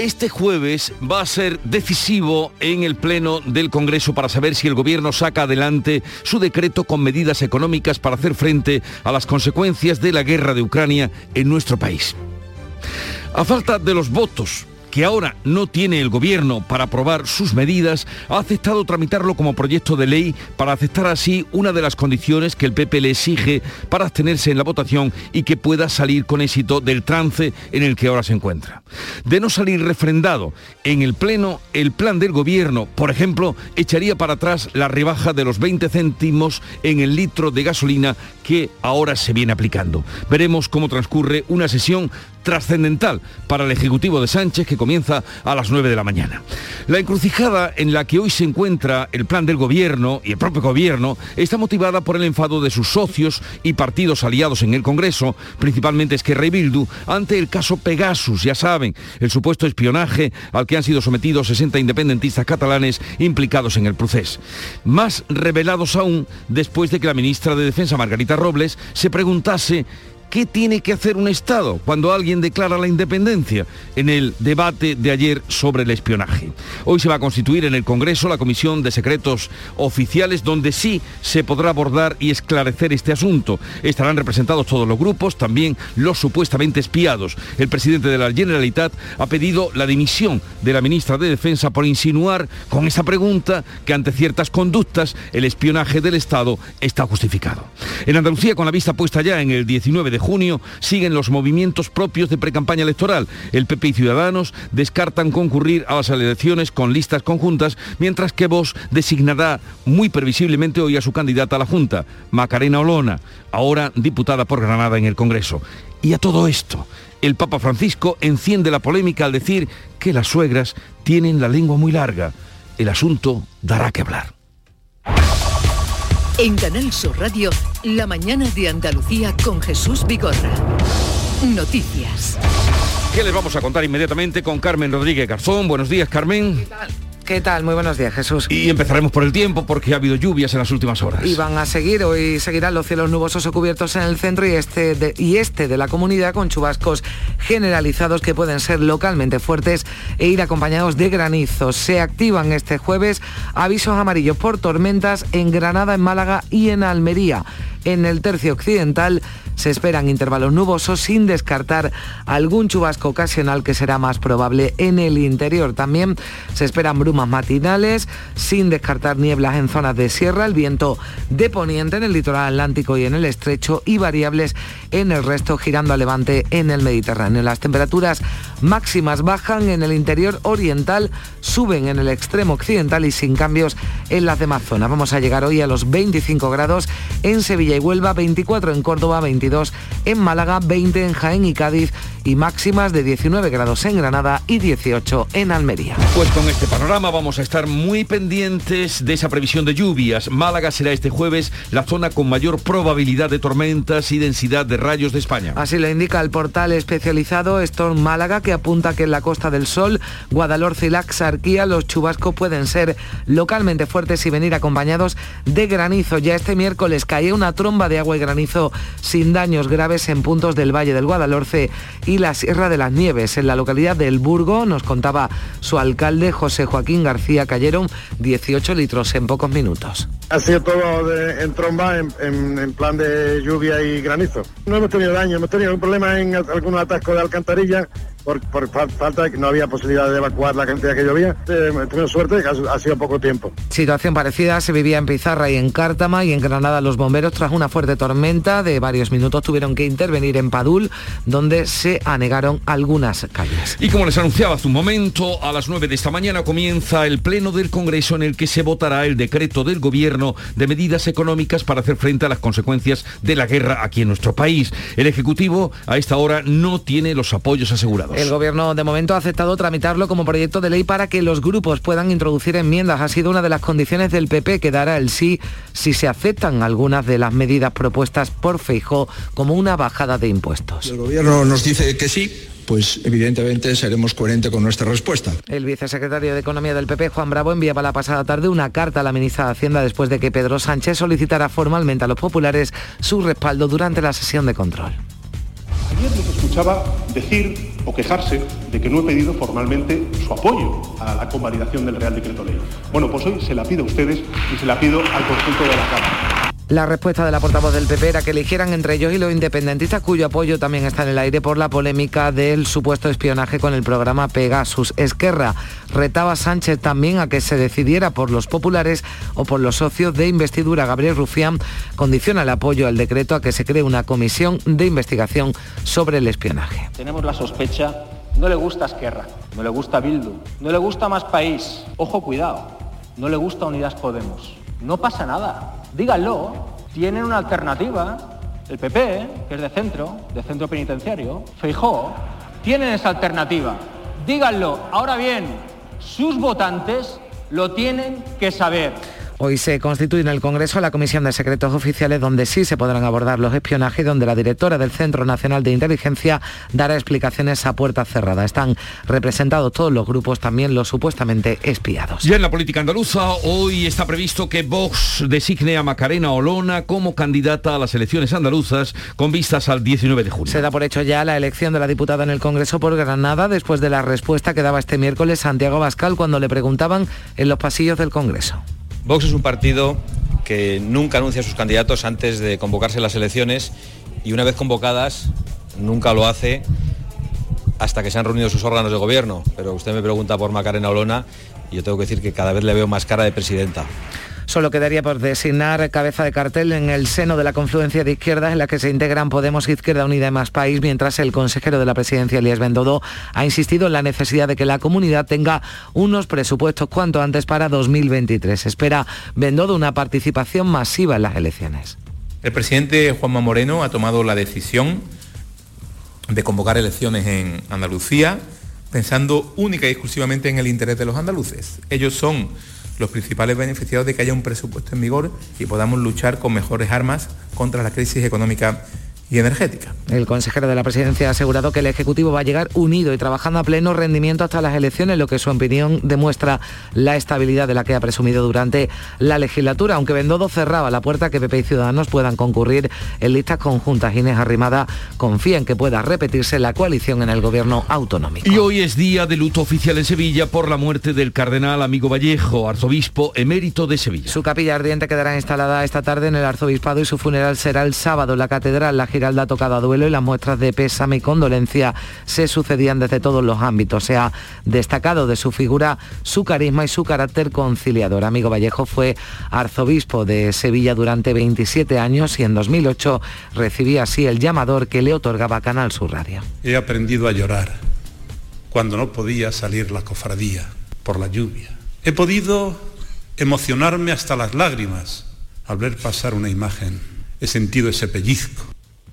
Este jueves va a ser decisivo en el Pleno del Congreso para saber si el Gobierno saca adelante su decreto con medidas económicas para hacer frente a las consecuencias de la guerra de Ucrania en nuestro país. A falta de los votos que ahora no tiene el gobierno para aprobar sus medidas, ha aceptado tramitarlo como proyecto de ley para aceptar así una de las condiciones que el PP le exige para abstenerse en la votación y que pueda salir con éxito del trance en el que ahora se encuentra. De no salir refrendado en el Pleno, el plan del gobierno, por ejemplo, echaría para atrás la rebaja de los 20 céntimos en el litro de gasolina que ahora se viene aplicando. Veremos cómo transcurre una sesión trascendental para el Ejecutivo de Sánchez que comienza a las 9 de la mañana. La encrucijada en la que hoy se encuentra el plan del gobierno y el propio gobierno está motivada por el enfado de sus socios y partidos aliados en el Congreso, principalmente Esquerra y Bildu, ante el caso Pegasus, ya saben, el supuesto espionaje al que han sido sometidos 60 independentistas catalanes implicados en el proceso. Más revelados aún después de que la ministra de Defensa, Margarita Robles, se preguntase ¿Qué tiene que hacer un Estado cuando alguien declara la independencia? En el debate de ayer sobre el espionaje. Hoy se va a constituir en el Congreso la Comisión de Secretos Oficiales donde sí se podrá abordar y esclarecer este asunto. Estarán representados todos los grupos, también los supuestamente espiados. El presidente de la Generalitat ha pedido la dimisión de la ministra de Defensa por insinuar con esa pregunta que ante ciertas conductas el espionaje del Estado está justificado. En Andalucía, con la vista puesta ya en el 19 de junio siguen los movimientos propios de precampaña electoral. El PP y Ciudadanos descartan concurrir a las elecciones con listas conjuntas, mientras que Vox designará muy previsiblemente hoy a su candidata a la Junta, Macarena Olona, ahora diputada por Granada en el Congreso. Y a todo esto, el Papa Francisco enciende la polémica al decir que las suegras tienen la lengua muy larga. El asunto dará que hablar. En Canal Sur Radio, la mañana de Andalucía con Jesús Vigorra. Noticias. ¿Qué les vamos a contar inmediatamente con Carmen Rodríguez Garzón? Buenos días, Carmen. ¿Qué tal? Muy buenos días, Jesús. Y empezaremos por el tiempo porque ha habido lluvias en las últimas horas. Y van a seguir, hoy seguirán los cielos nubosos o cubiertos en el centro y este, de, y este de la comunidad con chubascos generalizados que pueden ser localmente fuertes e ir acompañados de granizos. Se activan este jueves avisos amarillos por tormentas en Granada, en Málaga y en Almería. En el tercio occidental se esperan intervalos nubosos sin descartar algún chubasco ocasional que será más probable en el interior. También se esperan brumas matinales sin descartar nieblas en zonas de sierra, el viento de poniente en el litoral atlántico y en el estrecho y variables en el resto girando a levante en el Mediterráneo. Las temperaturas máximas bajan en el interior oriental, suben en el extremo occidental y sin cambios en las demás zonas. Vamos a llegar hoy a los 25 grados en Sevilla y Huelva, 24 en Córdoba, 22 en Málaga, 20 en Jaén y Cádiz y máximas de 19 grados en Granada y 18 en Almería. Pues con este panorama vamos a estar muy pendientes de esa previsión de lluvias. Málaga será este jueves la zona con mayor probabilidad de tormentas y densidad de rayos de España. Así lo indica el portal especializado Storm Málaga que apunta que en la Costa del Sol, Guadalhorce y la Axarquía los chubascos pueden ser localmente fuertes y venir acompañados de granizo. Ya este miércoles cae una tromba de agua y granizo sin daños graves en puntos del Valle del Guadalhorce y la Sierra de las Nieves. En la localidad del Burgo, nos contaba su alcalde José Joaquín García, cayeron 18 litros en pocos minutos. Ha sido todo en tromba, en, plan de lluvia y granizo. No hemos tenido daño, hemos tenido un problema en algunos atascos de alcantarilla por, falta de que no había posibilidad de evacuar la cantidad que llovía. Eh, tenido suerte que ha, sido poco tiempo. Situación parecida se vivía en Pizarra y en Cártama y en Granada los bomberos tras una fuerte tormenta de varios minutos tuvieron que intervenir en Padul donde se anegaron algunas calles. Y como les anunciaba hace un momento, a las 9 de esta mañana comienza el pleno del Congreso en el que se votará el decreto del gobierno de medidas económicas para hacer frente a las consecuencias de la guerra aquí en nuestro país. El Ejecutivo a esta hora no tiene los apoyos asegurados. El gobierno de momento ha aceptado tramitarlo como proyecto de ley para que los grupos puedan introducir enmiendas. Ha sido una de las condiciones del PP que dará el sí si se aceptan algunas de las medidas propuestas por Feijó como una bajada de impuestos. El gobierno nos dice que sí, pues evidentemente seremos coherentes con nuestra respuesta. El vicesecretario de Economía del PP, Juan Bravo, enviaba la pasada tarde una carta a la ministra de Hacienda después de que Pedro Sánchez solicitara formalmente a los populares su respaldo durante la sesión de control. Ayer les escuchaba decir o quejarse de que no he pedido formalmente su apoyo a la convalidación del Real Decreto Ley. Bueno, pues hoy se la pido a ustedes y se la pido al conjunto de la Cámara. La respuesta de la portavoz del PP era que eligieran entre ellos y los independentistas, cuyo apoyo también está en el aire por la polémica del supuesto espionaje con el programa Pegasus. Esquerra retaba a Sánchez también a que se decidiera por los populares o por los socios de investidura. Gabriel Rufián condiciona el apoyo al decreto a que se cree una comisión de investigación sobre el espionaje. Tenemos la sospecha, no le gusta Esquerra, no le gusta Bildu, no le gusta Más País. Ojo, cuidado, no le gusta Unidas Podemos. No pasa nada díganlo, tienen una alternativa. El PP, que es de centro, de centro penitenciario, Feijó, tienen esa alternativa. Díganlo. Ahora bien, sus votantes lo tienen que saber. Hoy se constituye en el Congreso la Comisión de Secretos Oficiales donde sí se podrán abordar los espionajes y donde la directora del Centro Nacional de Inteligencia dará explicaciones a puerta cerrada. Están representados todos los grupos, también los supuestamente espiados. Ya en la política andaluza, hoy está previsto que Vox designe a Macarena Olona como candidata a las elecciones andaluzas con vistas al 19 de junio. Se da por hecho ya la elección de la diputada en el Congreso por Granada después de la respuesta que daba este miércoles Santiago Bascal cuando le preguntaban en los pasillos del Congreso. Vox es un partido que nunca anuncia a sus candidatos antes de convocarse las elecciones y una vez convocadas nunca lo hace hasta que se han reunido sus órganos de gobierno. Pero usted me pregunta por Macarena Olona y yo tengo que decir que cada vez le veo más cara de presidenta. Solo quedaría por designar cabeza de cartel en el seno de la confluencia de izquierdas en la que se integran Podemos, Izquierda Unida y Más País, mientras el consejero de la presidencia, Elías Bendodo, ha insistido en la necesidad de que la comunidad tenga unos presupuestos cuanto antes para 2023. Espera Bendodo una participación masiva en las elecciones. El presidente Juanma Moreno ha tomado la decisión de convocar elecciones en Andalucía pensando única y exclusivamente en el interés de los andaluces. Ellos son los principales beneficiados de que haya un presupuesto en vigor y podamos luchar con mejores armas contra la crisis económica y energética. El consejero de la presidencia ha asegurado que el Ejecutivo va a llegar unido y trabajando a pleno rendimiento hasta las elecciones, lo que su opinión demuestra la estabilidad de la que ha presumido durante la legislatura, aunque Bendodo cerraba la puerta que PP y Ciudadanos puedan concurrir en listas conjuntas. Inés Arrimada confía en que pueda repetirse la coalición en el gobierno autonómico. Y hoy es día de luto oficial en Sevilla por la muerte del cardenal Amigo Vallejo, arzobispo emérito de Sevilla. Su capilla ardiente quedará instalada esta tarde en el arzobispado y su funeral será el sábado. La catedral, la Giralda ha tocado a duelo y las muestras de pésame y condolencia se sucedían desde todos los ámbitos. Se ha destacado de su figura, su carisma y su carácter conciliador. Amigo Vallejo fue arzobispo de Sevilla durante 27 años y en 2008 recibía así el llamador que le otorgaba Canal Sur Radio. He aprendido a llorar cuando no podía salir la cofradía por la lluvia. He podido emocionarme hasta las lágrimas al ver pasar una imagen. He sentido ese pellizco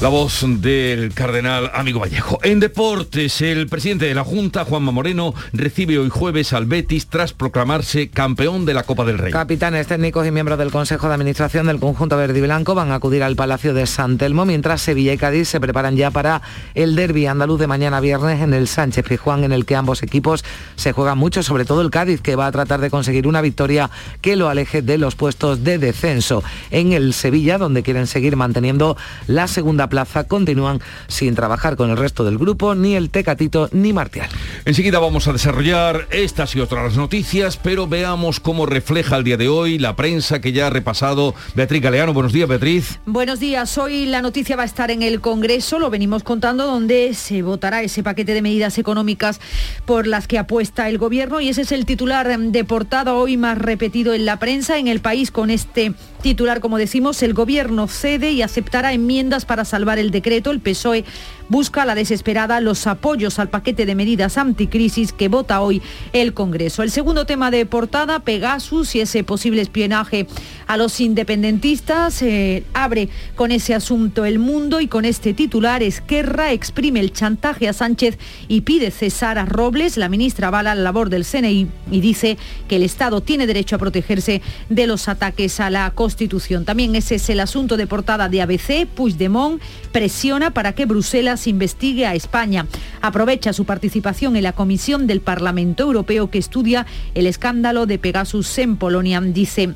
la voz del cardenal Amigo Vallejo. En deportes, el presidente de la Junta, Juanma Moreno, recibe hoy jueves al Betis tras proclamarse campeón de la Copa del Rey. Capitanes técnicos y miembros del Consejo de Administración del conjunto verde y blanco van a acudir al Palacio de San Telmo, mientras Sevilla y Cádiz se preparan ya para el derby andaluz de mañana viernes en el Sánchez Pijuán, en el que ambos equipos se juegan mucho, sobre todo el Cádiz, que va a tratar de conseguir una victoria que lo aleje de los puestos de descenso. En el Sevilla, donde quieren seguir manteniendo la segunda plaza continúan sin trabajar con el resto del grupo, ni el Tecatito ni Martial. Enseguida vamos a desarrollar estas y otras noticias, pero veamos cómo refleja el día de hoy la prensa que ya ha repasado Beatriz Galeano. Buenos días, Beatriz. Buenos días. Hoy la noticia va a estar en el Congreso, lo venimos contando, donde se votará ese paquete de medidas económicas por las que apuesta el gobierno y ese es el titular de portada hoy más repetido en la prensa en el país con este titular, como decimos, el gobierno cede y aceptará enmiendas para salvar el decreto. El PSOE busca la desesperada los apoyos al paquete de medidas anticrisis que vota hoy el Congreso. El segundo tema de portada, Pegasus y ese posible espionaje a los independentistas, eh, abre con ese asunto el mundo y con este titular, Esquerra exprime el chantaje a Sánchez y pide cesar a Robles. La ministra avala la labor del CNI y dice que el Estado tiene derecho a protegerse de los ataques a la Constitución. También ese es el asunto de portada de ABC. Puigdemont presiona para que Bruselas investigue a España. Aprovecha su participación en la comisión del Parlamento Europeo que estudia el escándalo de Pegasus en Polonia. Dice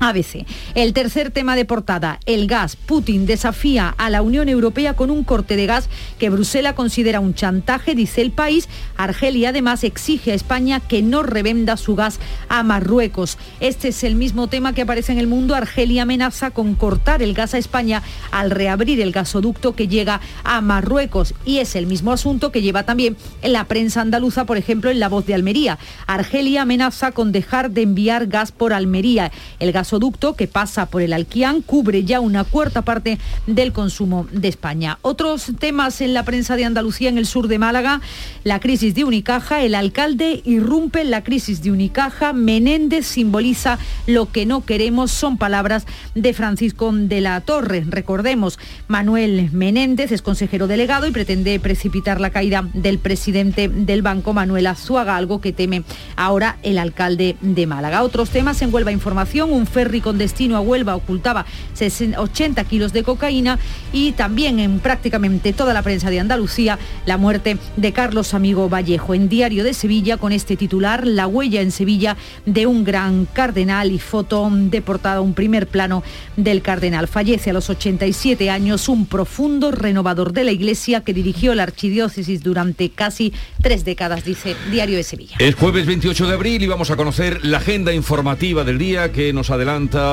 ABC. El tercer tema de portada, el gas. Putin desafía a la Unión Europea con un corte de gas que Bruselas considera un chantaje, dice el país. Argelia además exige a España que no revenda su gas a Marruecos. Este es el mismo tema que aparece en el mundo. Argelia amenaza con cortar el gas a España al reabrir el gasoducto que llega a Marruecos. Y es el mismo asunto que lleva también en la prensa andaluza, por ejemplo, en La Voz de Almería. Argelia amenaza con dejar de enviar gas por Almería. El gasoducto que pasa por el Alquián cubre ya una cuarta parte del consumo de España. Otros temas en la prensa de Andalucía, en el sur de Málaga, la crisis de Unicaja, el alcalde irrumpe la crisis de Unicaja, Menéndez simboliza lo que no queremos, son palabras de Francisco de la Torre. Recordemos, Manuel Menéndez es consejero delegado y pretende precipitar la caída del presidente del banco, Manuel Azuaga, algo que teme ahora el alcalde de Málaga. Otros temas en Huelva Información, ferry con destino a Huelva ocultaba 80 kilos de cocaína y también en prácticamente toda la prensa de Andalucía la muerte de Carlos Amigo Vallejo. En Diario de Sevilla con este titular, La huella en Sevilla de un gran cardenal y foto de portada, un primer plano del cardenal. Fallece a los 87 años un profundo renovador de la Iglesia que dirigió la archidiócesis durante casi tres décadas, dice Diario de Sevilla. Es jueves 28 de abril y vamos a conocer la agenda informativa del día que nos adelanta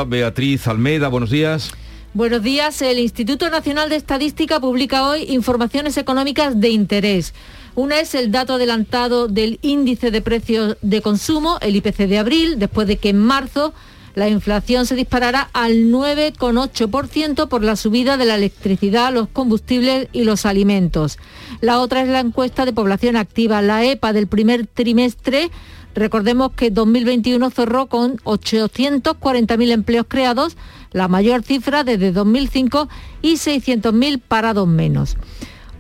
Beatriz Almeida. Buenos días. Buenos días. El Instituto Nacional de Estadística publica hoy informaciones económicas de interés. Una es el dato adelantado del índice de precios de consumo, el IPC de abril, después de que en marzo la inflación se disparará al 9,8% por la subida de la electricidad, los combustibles y los alimentos. La otra es la encuesta de población activa, la EPA del primer trimestre. Recordemos que 2021 cerró con 840.000 empleos creados, la mayor cifra desde 2005 y 600.000 parados menos.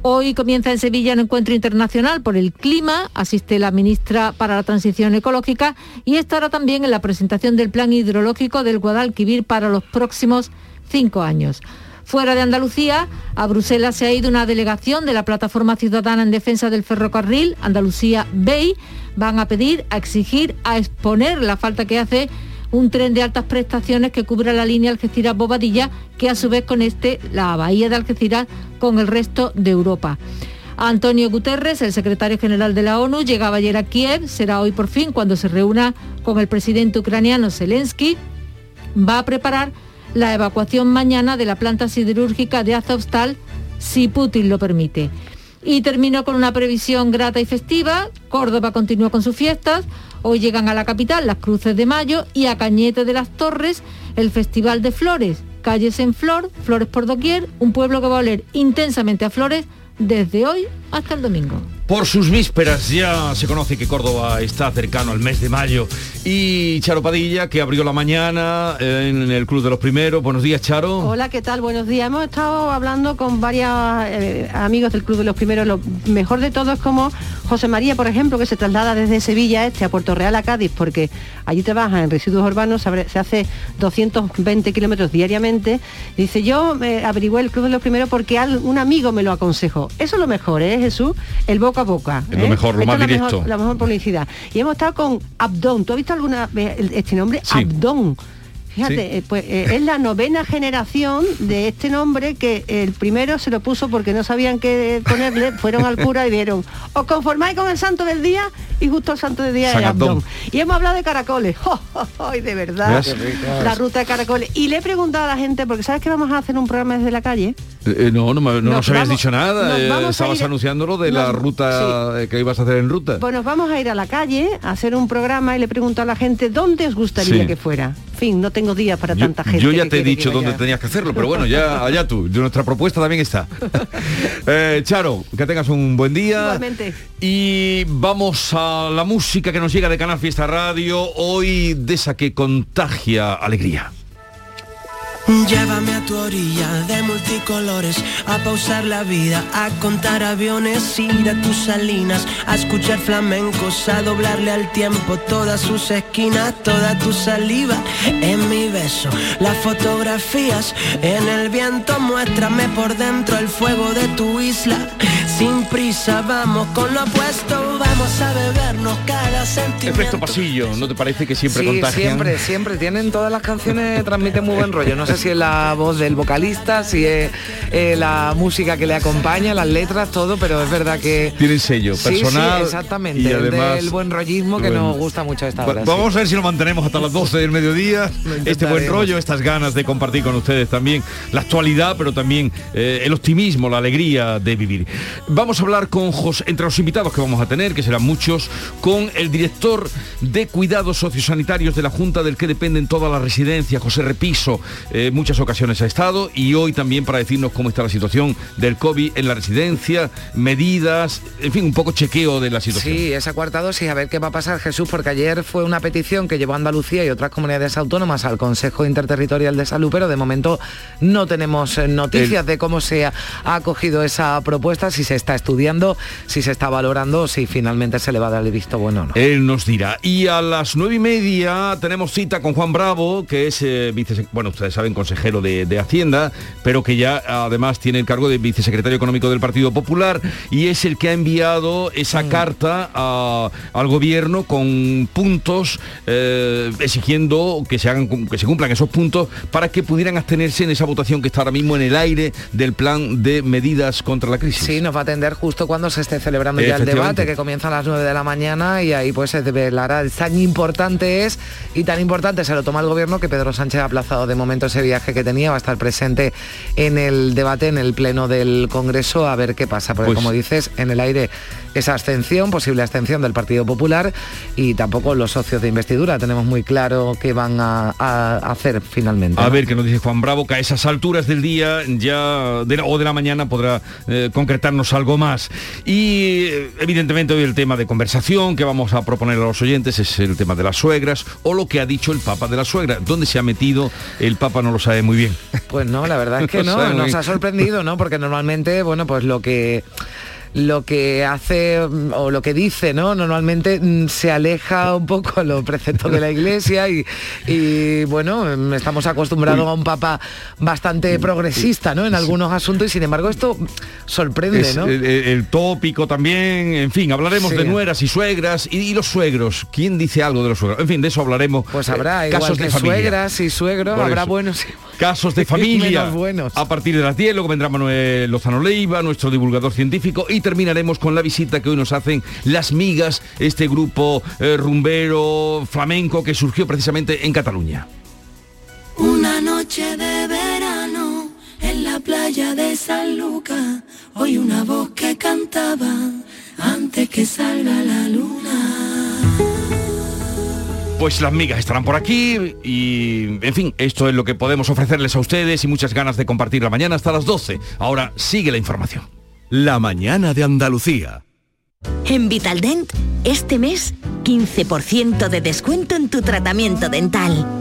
Hoy comienza en Sevilla un encuentro internacional por el clima, asiste la ministra para la Transición Ecológica y estará también en la presentación del plan hidrológico del Guadalquivir para los próximos cinco años. Fuera de Andalucía, a Bruselas se ha ido una delegación de la Plataforma Ciudadana en Defensa del Ferrocarril, Andalucía Bay. Van a pedir, a exigir, a exponer la falta que hace un tren de altas prestaciones que cubra la línea Algeciras-Bobadilla, que a su vez conecte la bahía de Algeciras con el resto de Europa. Antonio Guterres, el secretario general de la ONU, llegaba ayer a Kiev, será hoy por fin cuando se reúna con el presidente ucraniano Zelensky. Va a preparar la evacuación mañana de la planta siderúrgica de Azovstal, si Putin lo permite. Y termino con una previsión grata y festiva. Córdoba continúa con sus fiestas. Hoy llegan a la capital las Cruces de Mayo y a Cañete de las Torres el Festival de Flores. Calles en flor, flores por doquier, un pueblo que va a oler intensamente a flores desde hoy hasta el domingo. Por sus vísperas ya se conoce que Córdoba está cercano al mes de mayo. Y Charo Padilla, que abrió la mañana en el Club de los Primeros. Buenos días, Charo. Hola, ¿qué tal? Buenos días. Hemos estado hablando con varios eh, amigos del Club de los Primeros. Lo mejor de todo es como José María, por ejemplo, que se traslada desde Sevilla Este a Puerto Real a Cádiz, porque allí te bajan en residuos urbanos, se hace 220 kilómetros diariamente. Dice, yo eh, averigué el Club de los Primeros porque un amigo me lo aconsejó. Eso es lo mejor, ¿eh, Jesús? El boca a boca. Es lo ¿eh? mejor, lo Esta más es la directo. mejor- la mejor publicidad. Y hemos estado con Abdón. ¿Tú has visto alguna vez este nombre? Sí. Abdón. Fíjate, Sí. eh, pues eh, es la novena generación de este nombre que el primero se lo puso porque no sabían qué ponerle, fueron al cura y vieron, os conformáis con el santo del día y justo el santo del día San es Abdón. Y hemos hablado de caracoles, ¡ay, de verdad! ¿Ves? Qué ricas. La ruta de caracoles. Y le he preguntado a la gente, porque ¿sabes que vamos a hacer un programa desde la calle? Eh, eh, no, no, no Nos nos habías vamos- dicho nada. eh, estabas ir- anunciando lo de la ruta que ibas a hacer en ruta. Pues nos vamos a ir a la calle a hacer un programa y le pregunto a la gente dónde os gustaría Sí. que fuera. Fin, no tengo días para tanta gente. Yo ya te he dicho dónde tenías que hacerlo, pero bueno, ya allá tú. Nuestra propuesta también está. Eh, Charo, que tengas un buen día. Igualmente. Y vamos a la música que nos llega de Canal Fiesta Radio, hoy de esa que contagia alegría. Llévame a tu orilla de multicolores, a pausar la vida, a contar aviones, ir a tus salinas, a escuchar flamencos, a doblarle al tiempo todas sus esquinas, toda tu saliva en mi beso, las fotografías en el viento, muéstrame por dentro el fuego de tu isla. Sin prisa, vamos con lo opuesto, vamos a bebernos cada sentimiento. Efecto pasillo, ¿no te parece que siempre sí, contagian? siempre, siempre. Tienen todas las canciones, transmiten muy buen rollo. No sé si es la voz del vocalista, si es eh, la música que le acompaña, las letras, todo, pero es verdad que... Tienen sello Sí, sí, personal. exactamente. y el además, del buen rollismo que bueno. nos gusta mucho a esta hora. sí. Vamos a ver si lo mantenemos hasta las 12 del mediodía. este buen rollo, estas ganas de compartir con ustedes también la actualidad, pero también eh, el optimismo, la alegría de vivir. Vamos a hablar con José, entre los invitados que vamos a tener, que serán muchos, con el director de cuidados sociosanitarios de la Junta del que dependen todas las residencias, José Repiso. Eh, muchas ocasiones ha estado y hoy también para decirnos cómo está la situación del COVID en la residencia, medidas, en fin, un poco chequeo de la situación. Sí, esa cuarta dosis, a ver qué va a pasar Jesús, porque ayer fue una petición que llevó Andalucía y otras comunidades autónomas al Consejo Interterritorial de Salud, pero de momento no tenemos eh, noticias de cómo se ha acogido esa propuesta, si se está estudiando, si se está valorando, si finalmente se le va a dar el visto bueno o no. Él nos dirá. Y a las nueve y media tenemos cita con Juan Bravo, que es, eh, vice, bueno, ustedes saben, consejero de, de Hacienda, pero que ya además tiene el cargo de vicesecretario económico del Partido Popular y es el que ha enviado esa carta a- al gobierno con puntos eh, exigiendo que se hagan que se cumplan esos puntos para que pudieran abstenerse en esa votación que está ahora mismo en el aire del plan de medidas contra la crisis. Sí, nos va a atender justo cuando se esté celebrando ya el debate, que comienza a las 9 de la mañana y ahí pues se develará. Tan importante es y tan importante se lo toma el gobierno que Pedro Sánchez ha aplazado de momento ese viaje que tenía, va a estar presente en el debate, en el pleno del Congreso, a ver qué pasa. Porque Pues- como dices, en el aire esa abstención, posible abstención del Partido Popular y tampoco los socios de investidura. Tenemos muy claro qué van a, a hacer finalmente. A ver qué nos dice Juan Bravo, que a esas alturas del día ya de la- o de la mañana podrá eh, concretarnos algo más. Y eh, evidentemente hoy el tema de conversación que vamos a proponer a los oyentes es el tema de las suegras o lo que ha dicho el Papa de la suegra. ¿Dónde se ha metido? El Papa no lo sabe muy bien. Pues no, la verdad es que No nos ha sorprendido, ¿no? Porque normalmente, bueno, pues lo que lo que hace mm, o lo que dice, ¿no? Normalmente mm, se aleja un poco a los preceptos de la iglesia y, y, bueno, mm, estamos acostumbrados a un papa bastante progresista, ¿no? En algunos asuntos y sin embargo esto sorprende, Es ¿no? el, tópico también, en fin, hablaremos Sí. de nueras y suegras y, y los suegros. ¿Quién dice algo de los suegros? En fin, de eso hablaremos. Pues Eh, habrá, igual casos que de familia. suegras y suegros, Por habrá eso. buenos Casos de familia. buenos. A partir de las 10 luego vendrá Manuel Lozano Leiva, nuestro divulgador científico, y terminaremos con la visita que hoy nos hacen Las Migas, este grupo eh, rumbero flamenco que surgió precisamente en Cataluña. Una noche de verano en la playa de San Lucas, oí una voz que cantaba antes que salga la luna. Pues las migas estarán por aquí y, en fin, esto es lo que podemos ofrecerles a ustedes y muchas ganas de compartir la mañana hasta las 12. Ahora sigue la información. La mañana de Andalucía. En Vitaldent, este mes, 15% de descuento en tu tratamiento dental.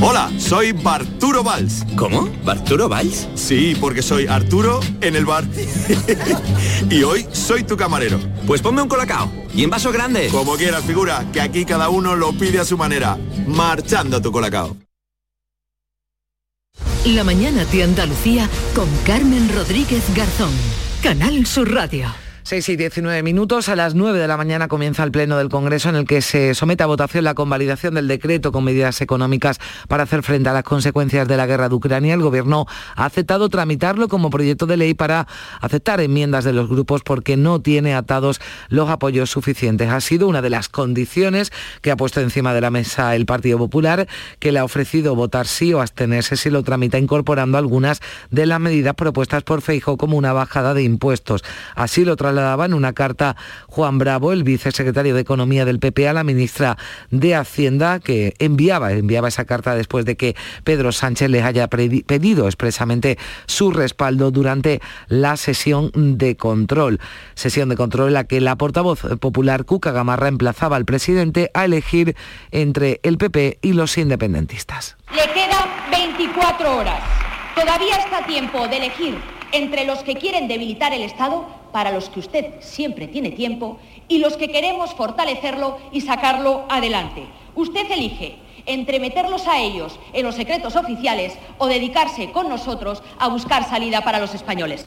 Hola, soy Barturo Valls. ¿Cómo? ¿Barturo Valls? Sí, porque soy Arturo en el bar. y hoy soy tu camarero. Pues ponme un colacao. Y en vaso grande. Como quieras, figura, que aquí cada uno lo pide a su manera. Marchando tu colacao. La mañana de Andalucía con Carmen Rodríguez Garzón. Canal Sur Radio. 6 y 19 minutos. A las 9 de la mañana comienza el Pleno del Congreso en el que se somete a votación la convalidación del decreto con medidas económicas para hacer frente a las consecuencias de la guerra de Ucrania. El Gobierno ha aceptado tramitarlo como proyecto de ley para aceptar enmiendas de los grupos porque no tiene atados los apoyos suficientes. Ha sido una de las condiciones que ha puesto encima de la mesa el Partido Popular, que le ha ofrecido votar sí o abstenerse si lo tramita incorporando algunas de las medidas propuestas por Feijo como una bajada de impuestos. Así lo trasladaba en una carta Juan Bravo, el vicesecretario de Economía del PP, a la ministra de Hacienda, que enviaba, enviaba esa carta después de que Pedro Sánchez les haya pedido expresamente su respaldo durante la sesión de control. Sesión de control en la que la portavoz popular Cuca Gamarra emplazaba al presidente a elegir entre el PP y los independentistas. Le quedan 24 horas. Todavía está tiempo de elegir entre los que quieren debilitar el Estado, para los que usted siempre tiene tiempo, y los que queremos fortalecerlo y sacarlo adelante. Usted elige entre meterlos a ellos en los secretos oficiales o dedicarse con nosotros a buscar salida para los españoles.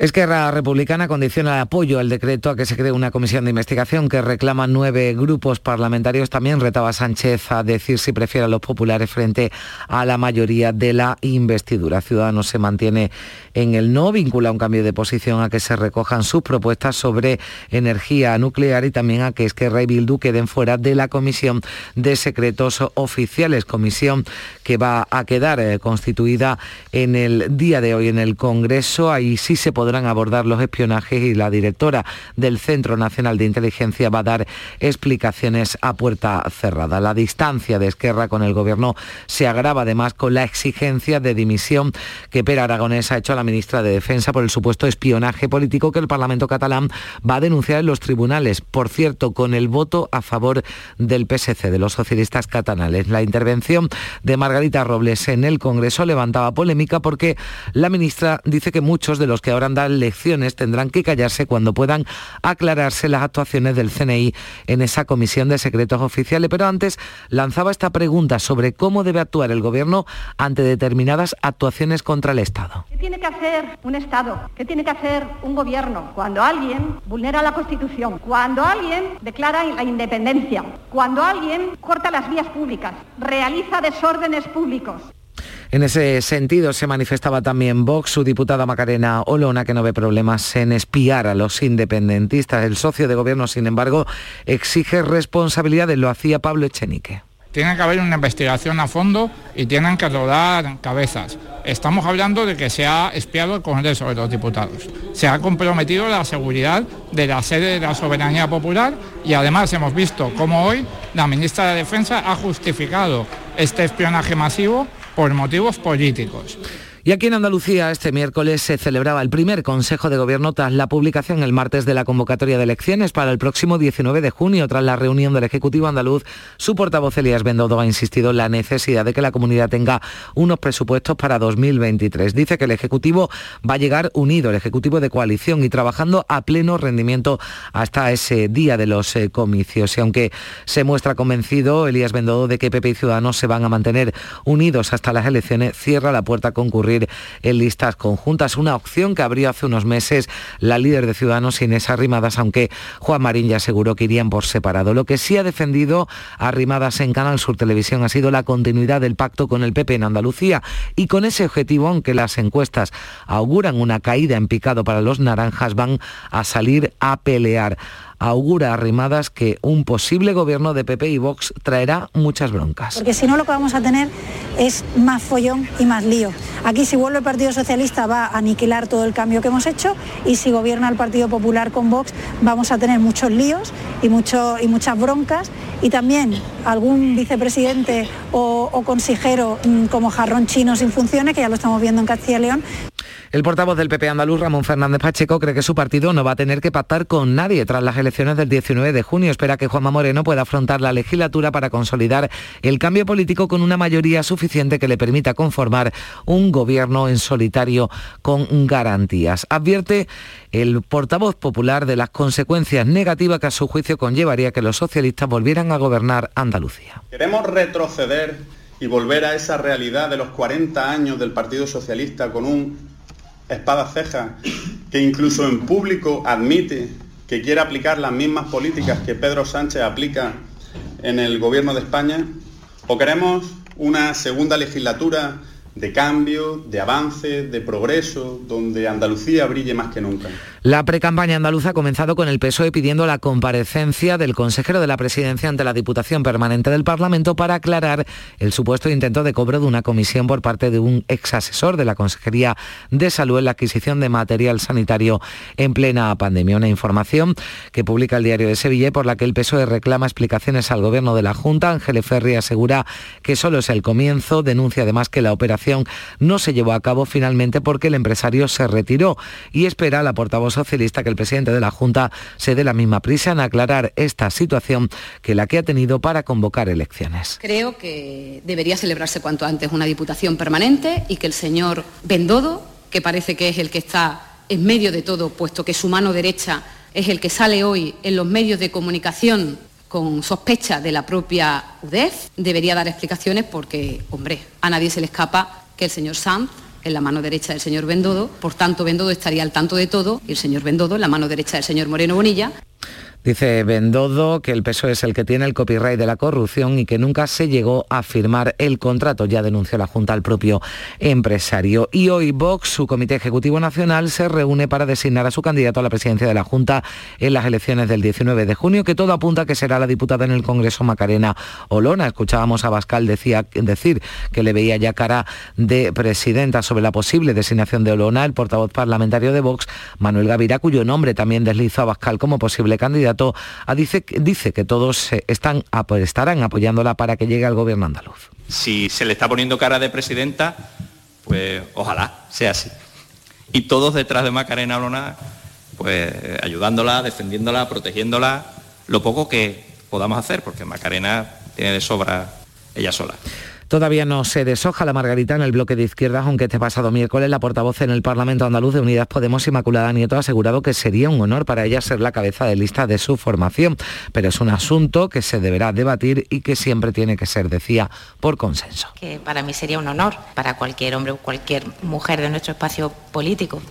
Esquerra Republicana condiciona el apoyo al decreto a que se cree una comisión de investigación que reclama nueve grupos parlamentarios. También retaba Sánchez a decir si prefiere a los populares frente a la mayoría de la investidura. Ciudadanos se mantiene en el no, vincula un cambio de posición a que se recojan sus propuestas sobre energía nuclear y también a que Esquerra y Bildu queden fuera de la comisión de secretos oficiales, comisión que va a quedar eh, constituida en el día de hoy en el Congreso. Se podrán abordar los espionajes y la directora del Centro Nacional de Inteligencia va a dar explicaciones a puerta cerrada. La distancia de Esquerra con el Gobierno se agrava además con la exigencia de dimisión que Pera Aragonés ha hecho a la ministra de Defensa por el supuesto espionaje político que el Parlamento catalán va a denunciar en los tribunales, por cierto, con el voto a favor del PSC, de los socialistas catalanes. La intervención de Margarita Robles en el Congreso levantaba polémica porque la ministra dice que muchos de los que ahora han lecciones tendrán que callarse cuando puedan aclararse las actuaciones del CNI en esa comisión de secretos oficiales. Pero antes lanzaba esta pregunta sobre cómo debe actuar el Gobierno ante determinadas actuaciones contra el Estado. ¿Qué tiene que hacer un Estado? ¿Qué tiene que hacer un Gobierno cuando alguien vulnera la Constitución? Cuando alguien declara la independencia? Cuando alguien corta las vías públicas? ¿Realiza desórdenes públicos? En ese sentido se manifestaba también Vox, su diputada Macarena Olona, que no ve problemas en espiar a los independentistas. El socio de gobierno, sin embargo, exige responsabilidades. Lo hacía Pablo Echenique. Tiene que haber una investigación a fondo y tienen que rodar cabezas. Estamos hablando de que se ha espiado el Congreso de los Diputados. Se ha comprometido la seguridad de la sede de la soberanía popular y además hemos visto cómo hoy la ministra de Defensa ha justificado este espionaje masivo por motivos políticos. Y aquí en Andalucía este miércoles se celebraba el primer Consejo de Gobierno tras la publicación el martes de la convocatoria de elecciones para el próximo 19 de junio. Tras la reunión del Ejecutivo andaluz, su portavoz Elías Bendodo ha insistido en la necesidad de que la comunidad tenga unos presupuestos para 2023. Dice que el Ejecutivo va a llegar unido, el Ejecutivo de coalición y trabajando a pleno rendimiento hasta ese día de los eh, comicios. Y aunque se muestra convencido Elías Bendodo de que PP y Ciudadanos se van a mantener unidos hasta las elecciones, cierra la puerta a concurrir en listas conjuntas, una opción que abrió hace unos meses la líder de Ciudadanos Inés Arrimadas, aunque Juan Marín ya aseguró que irían por separado. Lo que sí ha defendido Arrimadas en Canal Sur Televisión ha sido la continuidad del pacto con el PP en Andalucía y con ese objetivo, aunque las encuestas auguran una caída en picado para los naranjas, van a salir a pelear augura Arrimadas que un posible gobierno de PP y Vox traerá muchas broncas. Porque si no lo que vamos a tener es más follón y más lío. Aquí si vuelve el Partido Socialista va a aniquilar todo el cambio que hemos hecho y si gobierna el Partido Popular con Vox vamos a tener muchos líos y, mucho, y muchas broncas y también algún vicepresidente o, o consejero mm, como jarrón chino sin funciones, que ya lo estamos viendo en Castilla y León, el portavoz del PP andaluz, Ramón Fernández Pacheco, cree que su partido no va a tener que pactar con nadie tras las elecciones del 19 de junio. Espera que Juanma Moreno pueda afrontar la legislatura para consolidar el cambio político con una mayoría suficiente que le permita conformar un gobierno en solitario con garantías. Advierte el portavoz popular de las consecuencias negativas que a su juicio conllevaría que los socialistas volvieran a gobernar Andalucía. Queremos retroceder y volver a esa realidad de los 40 años del Partido Socialista con un espada ceja que incluso en público admite que quiere aplicar las mismas políticas que Pedro Sánchez aplica en el gobierno de España? ¿O queremos una segunda legislatura de cambio, de avance, de progreso, donde Andalucía brille más que nunca. La precampaña andaluza ha comenzado con el PSOE pidiendo la comparecencia del consejero de la presidencia ante la Diputación Permanente del Parlamento para aclarar el supuesto intento de cobro de una comisión por parte de un ex asesor de la Consejería de Salud en la adquisición de material sanitario en plena pandemia. Una información que publica el diario de Sevilla por la que el PSOE reclama explicaciones al gobierno de la Junta. Ángeles Ferri asegura que solo es el comienzo, denuncia además que la operación no se llevó a cabo finalmente porque el empresario se retiró y espera la portavoz socialista que el presidente de la Junta se dé la misma prisa en aclarar esta situación que la que ha tenido para convocar elecciones. Creo que debería celebrarse cuanto antes una diputación permanente y que el señor Bendodo, que parece que es el que está en medio de todo, puesto que su mano derecha es el que sale hoy en los medios de comunicación con sospecha de la propia UDEF, debería dar explicaciones porque, hombre, a nadie se le escapa que el señor Sanz en la mano derecha del señor Bendodo, por tanto Bendodo estaría al tanto de todo y el señor Bendodo en la mano derecha del señor Moreno Bonilla. Dice Bendodo que el PSOE es el que tiene el copyright de la corrupción y que nunca se llegó a firmar el contrato. Ya denunció la Junta al propio empresario. Y hoy Vox, su Comité Ejecutivo Nacional, se reúne para designar a su candidato a la presidencia de la Junta en las elecciones del 19 de junio, que todo apunta a que será la diputada en el Congreso Macarena Olona. Escuchábamos a Bascal decía, decir que le veía ya cara de presidenta sobre la posible designación de Olona. El portavoz parlamentario de Vox, Manuel Gavira, cuyo nombre también deslizó a Bascal como posible candidato dice, dice que todos están, estarán apoyándola para que llegue al gobierno andaluz. Si se le está poniendo cara de presidenta, pues ojalá sea así. Y todos detrás de Macarena Olona, pues ayudándola, defendiéndola, protegiéndola, lo poco que podamos hacer, porque Macarena tiene de sobra ella sola. Todavía no se deshoja la margarita en el bloque de izquierdas, aunque este pasado miércoles la portavoz en el Parlamento andaluz de Unidas Podemos, Inmaculada Nieto, ha asegurado que sería un honor para ella ser la cabeza de lista de su formación. Pero es un asunto que se deberá debatir y que siempre tiene que ser, decía, por consenso. Que para mí sería un honor, para cualquier hombre o cualquier mujer de nuestro espacio político.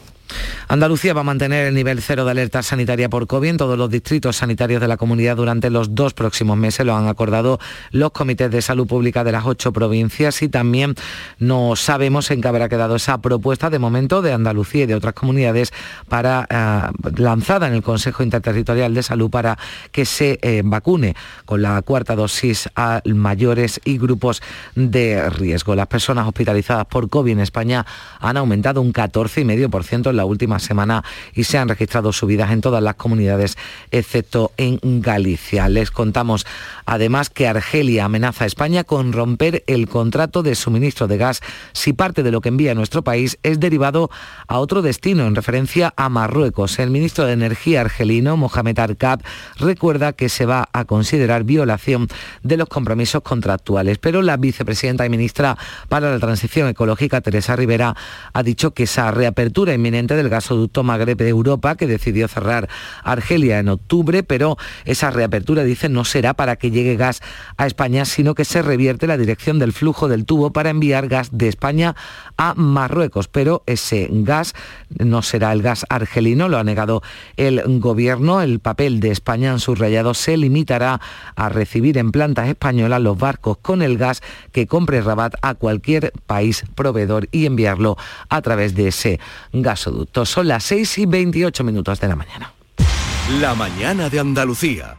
Andalucía va a mantener el nivel cero de alerta sanitaria por COVID en todos los distritos sanitarios de la comunidad durante los dos próximos meses. Lo han acordado los comités de salud pública de las ocho provincias y también no sabemos en qué habrá quedado esa propuesta de momento de Andalucía y de otras comunidades para eh, lanzada en el Consejo Interterritorial de Salud para que se eh, vacune con la cuarta dosis a mayores y grupos de riesgo. Las personas hospitalizadas por COVID en España han aumentado un 14,5% en la última semana y se han registrado subidas en todas las comunidades, excepto en Galicia. Les contamos además que Argelia amenaza a España con romper el contrato de suministro de gas si parte de lo que envía nuestro país es derivado a otro destino, en referencia a Marruecos. El ministro de Energía argelino, Mohamed Arkab, recuerda que se va a considerar violación de los compromisos contractuales, pero la vicepresidenta y ministra para la Transición Ecológica, Teresa Rivera, ha dicho que esa reapertura inminente del gasoducto Magreb de Europa, que decidió cerrar Argelia en octubre, pero esa reapertura, dice, no será para que llegue gas a España, sino que se revierte la dirección del flujo del tubo para enviar gas de España a Marruecos. Pero ese gas no será el gas argelino, lo ha negado el gobierno. El papel de España en subrayado se limitará a recibir en plantas españolas los barcos con el gas que compre Rabat a cualquier país proveedor y enviarlo a través de ese gasoducto. Son las 6 y 28 minutos de la mañana. La mañana de Andalucía.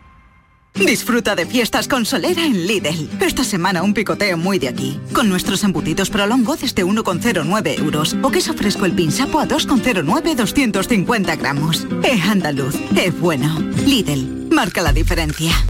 Disfruta de fiestas con solera en Lidl. Esta semana un picoteo muy de aquí. Con nuestros embutidos prolongo desde 1,09 euros. O queso fresco el pinsapo a 2,09 250 gramos. Es andaluz, es bueno. Lidl, marca la diferencia.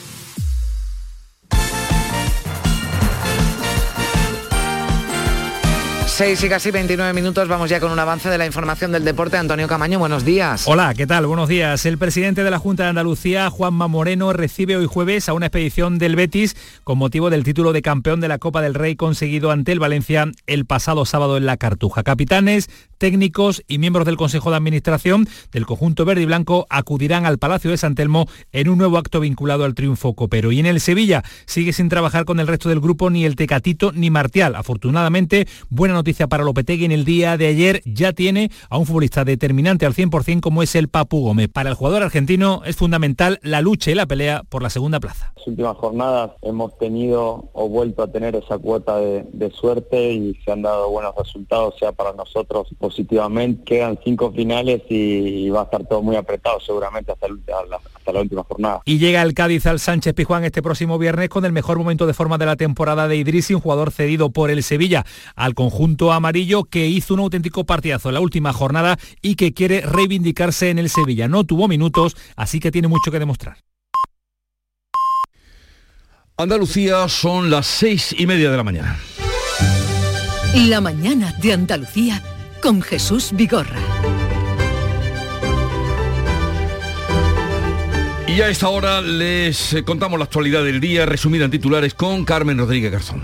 6 y casi 29 minutos vamos ya con un avance de la información del deporte. Antonio Camaño, buenos días. Hola, ¿qué tal? Buenos días. El presidente de la Junta de Andalucía, Juanma Moreno, recibe hoy jueves a una expedición del Betis con motivo del título de campeón de la Copa del Rey conseguido ante el Valencia el pasado sábado en la Cartuja. Capitanes, técnicos y miembros del Consejo de Administración del conjunto verde y blanco acudirán al Palacio de San Telmo en un nuevo acto vinculado al triunfo copero. Y en el Sevilla sigue sin trabajar con el resto del grupo ni el Tecatito ni Martial. Afortunadamente, buena noticia para Lopetegui en el día de ayer ya tiene a un futbolista determinante al 100% como es el Papu Gómez. Para el jugador argentino es fundamental la lucha y la pelea por la segunda plaza. Las últimas jornadas hemos tenido o vuelto a tener esa cuota de, de suerte y se han dado buenos resultados, sea para nosotros positivamente. Quedan cinco finales y, va a estar todo muy apretado seguramente hasta, el, hasta la última jornada. Y llega el Cádiz al Sánchez Pijuán este próximo viernes con el mejor momento de forma de la temporada de Idrisi, un jugador cedido por el Sevilla al conjunto amarillo que hizo un auténtico partidazo en la última jornada y que quiere reivindicarse en el Sevilla. No tuvo minutos, así que tiene mucho que demostrar. Andalucía son las seis y media de la mañana. La mañana de Andalucía con Jesús Vigorra. Y a esta hora les contamos la actualidad del día resumida en titulares con Carmen Rodríguez Garzón.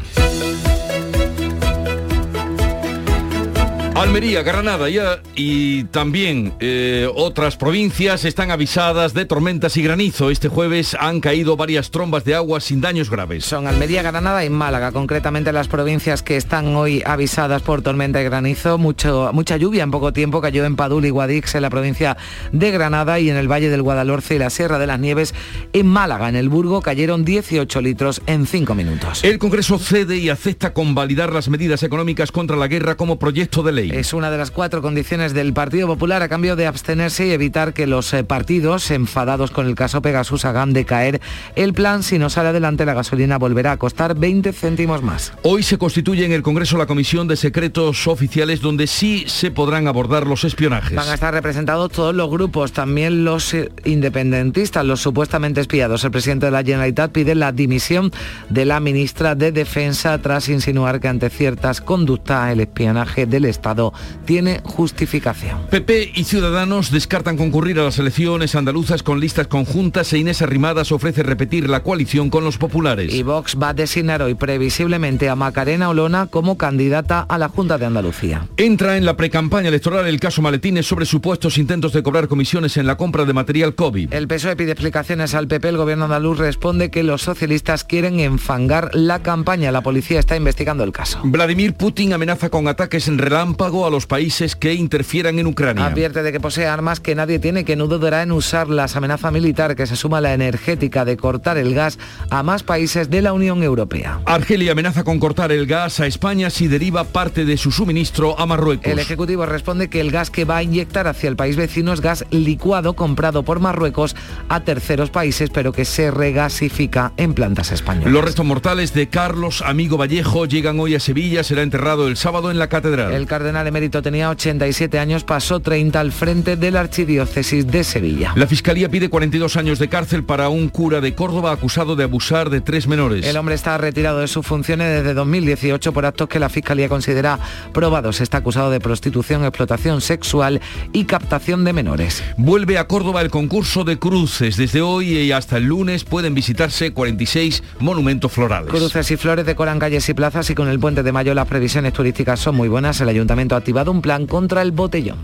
Almería, Granada ya, y también eh, otras provincias están avisadas de tormentas y granizo. Este jueves han caído varias trombas de agua sin daños graves. Son Almería, Granada y Málaga, concretamente las provincias que están hoy avisadas por tormenta y granizo. Mucho, mucha lluvia en poco tiempo cayó en Padul y Guadix en la provincia de Granada y en el Valle del Guadalhorce y la Sierra de las Nieves. En Málaga, en el Burgo, cayeron 18 litros en 5 minutos. El Congreso cede y acepta convalidar las medidas económicas contra la guerra como proyecto de ley. Es una de las cuatro condiciones del Partido Popular a cambio de abstenerse y evitar que los eh, partidos, enfadados con el caso Pegasus, hagan decaer el plan. Si no sale adelante, la gasolina volverá a costar 20 céntimos más. Hoy se constituye en el Congreso la Comisión de Secretos Oficiales donde sí se podrán abordar los espionajes. Van a estar representados todos los grupos, también los eh, independentistas, los supuestamente espiados. El presidente de la Generalitat pide la dimisión de la ministra de Defensa tras insinuar que ante ciertas conductas el espionaje del Estado tiene justificación. PP y Ciudadanos descartan concurrir a las elecciones andaluzas con listas conjuntas e Inés Arrimadas ofrece repetir la coalición con los populares. Y Vox va a designar hoy previsiblemente a Macarena Olona como candidata a la Junta de Andalucía. Entra en la precampaña electoral el caso Maletines sobre supuestos intentos de cobrar comisiones en la compra de material COVID. El PSOE pide explicaciones al PP, el gobierno andaluz responde que los socialistas quieren enfangar la campaña. La policía está investigando el caso. Vladimir Putin amenaza con ataques en relámpago a los países que interfieran en Ucrania. Advierte de que posee armas que nadie tiene, que no dudará en usarlas. Amenaza militar que se suma a la energética de cortar el gas a más países de la Unión Europea. Argelia amenaza con cortar el gas a España si deriva parte de su suministro a Marruecos. El Ejecutivo responde que el gas que va a inyectar hacia el país vecino es gas licuado comprado por Marruecos a terceros países, pero que se regasifica en plantas españolas. Los restos mortales de Carlos Amigo Vallejo llegan hoy a Sevilla, será enterrado el sábado en la catedral. El cardenal emérito tenía 87 años, pasó 30 al frente de la archidiócesis de Sevilla. La Fiscalía pide 42 años de cárcel para un cura de Córdoba acusado de abusar de tres menores. El hombre está retirado de sus funciones desde 2018 por actos que la Fiscalía considera probados. Está acusado de prostitución, explotación sexual y captación de menores. Vuelve a Córdoba el concurso de cruces. Desde hoy y hasta el lunes pueden visitarse 46 monumentos florales. Cruces y flores decoran calles y plazas y con el puente de mayo las previsiones turísticas son muy buenas. El ayuntamiento ha activado un plan contra el botellón.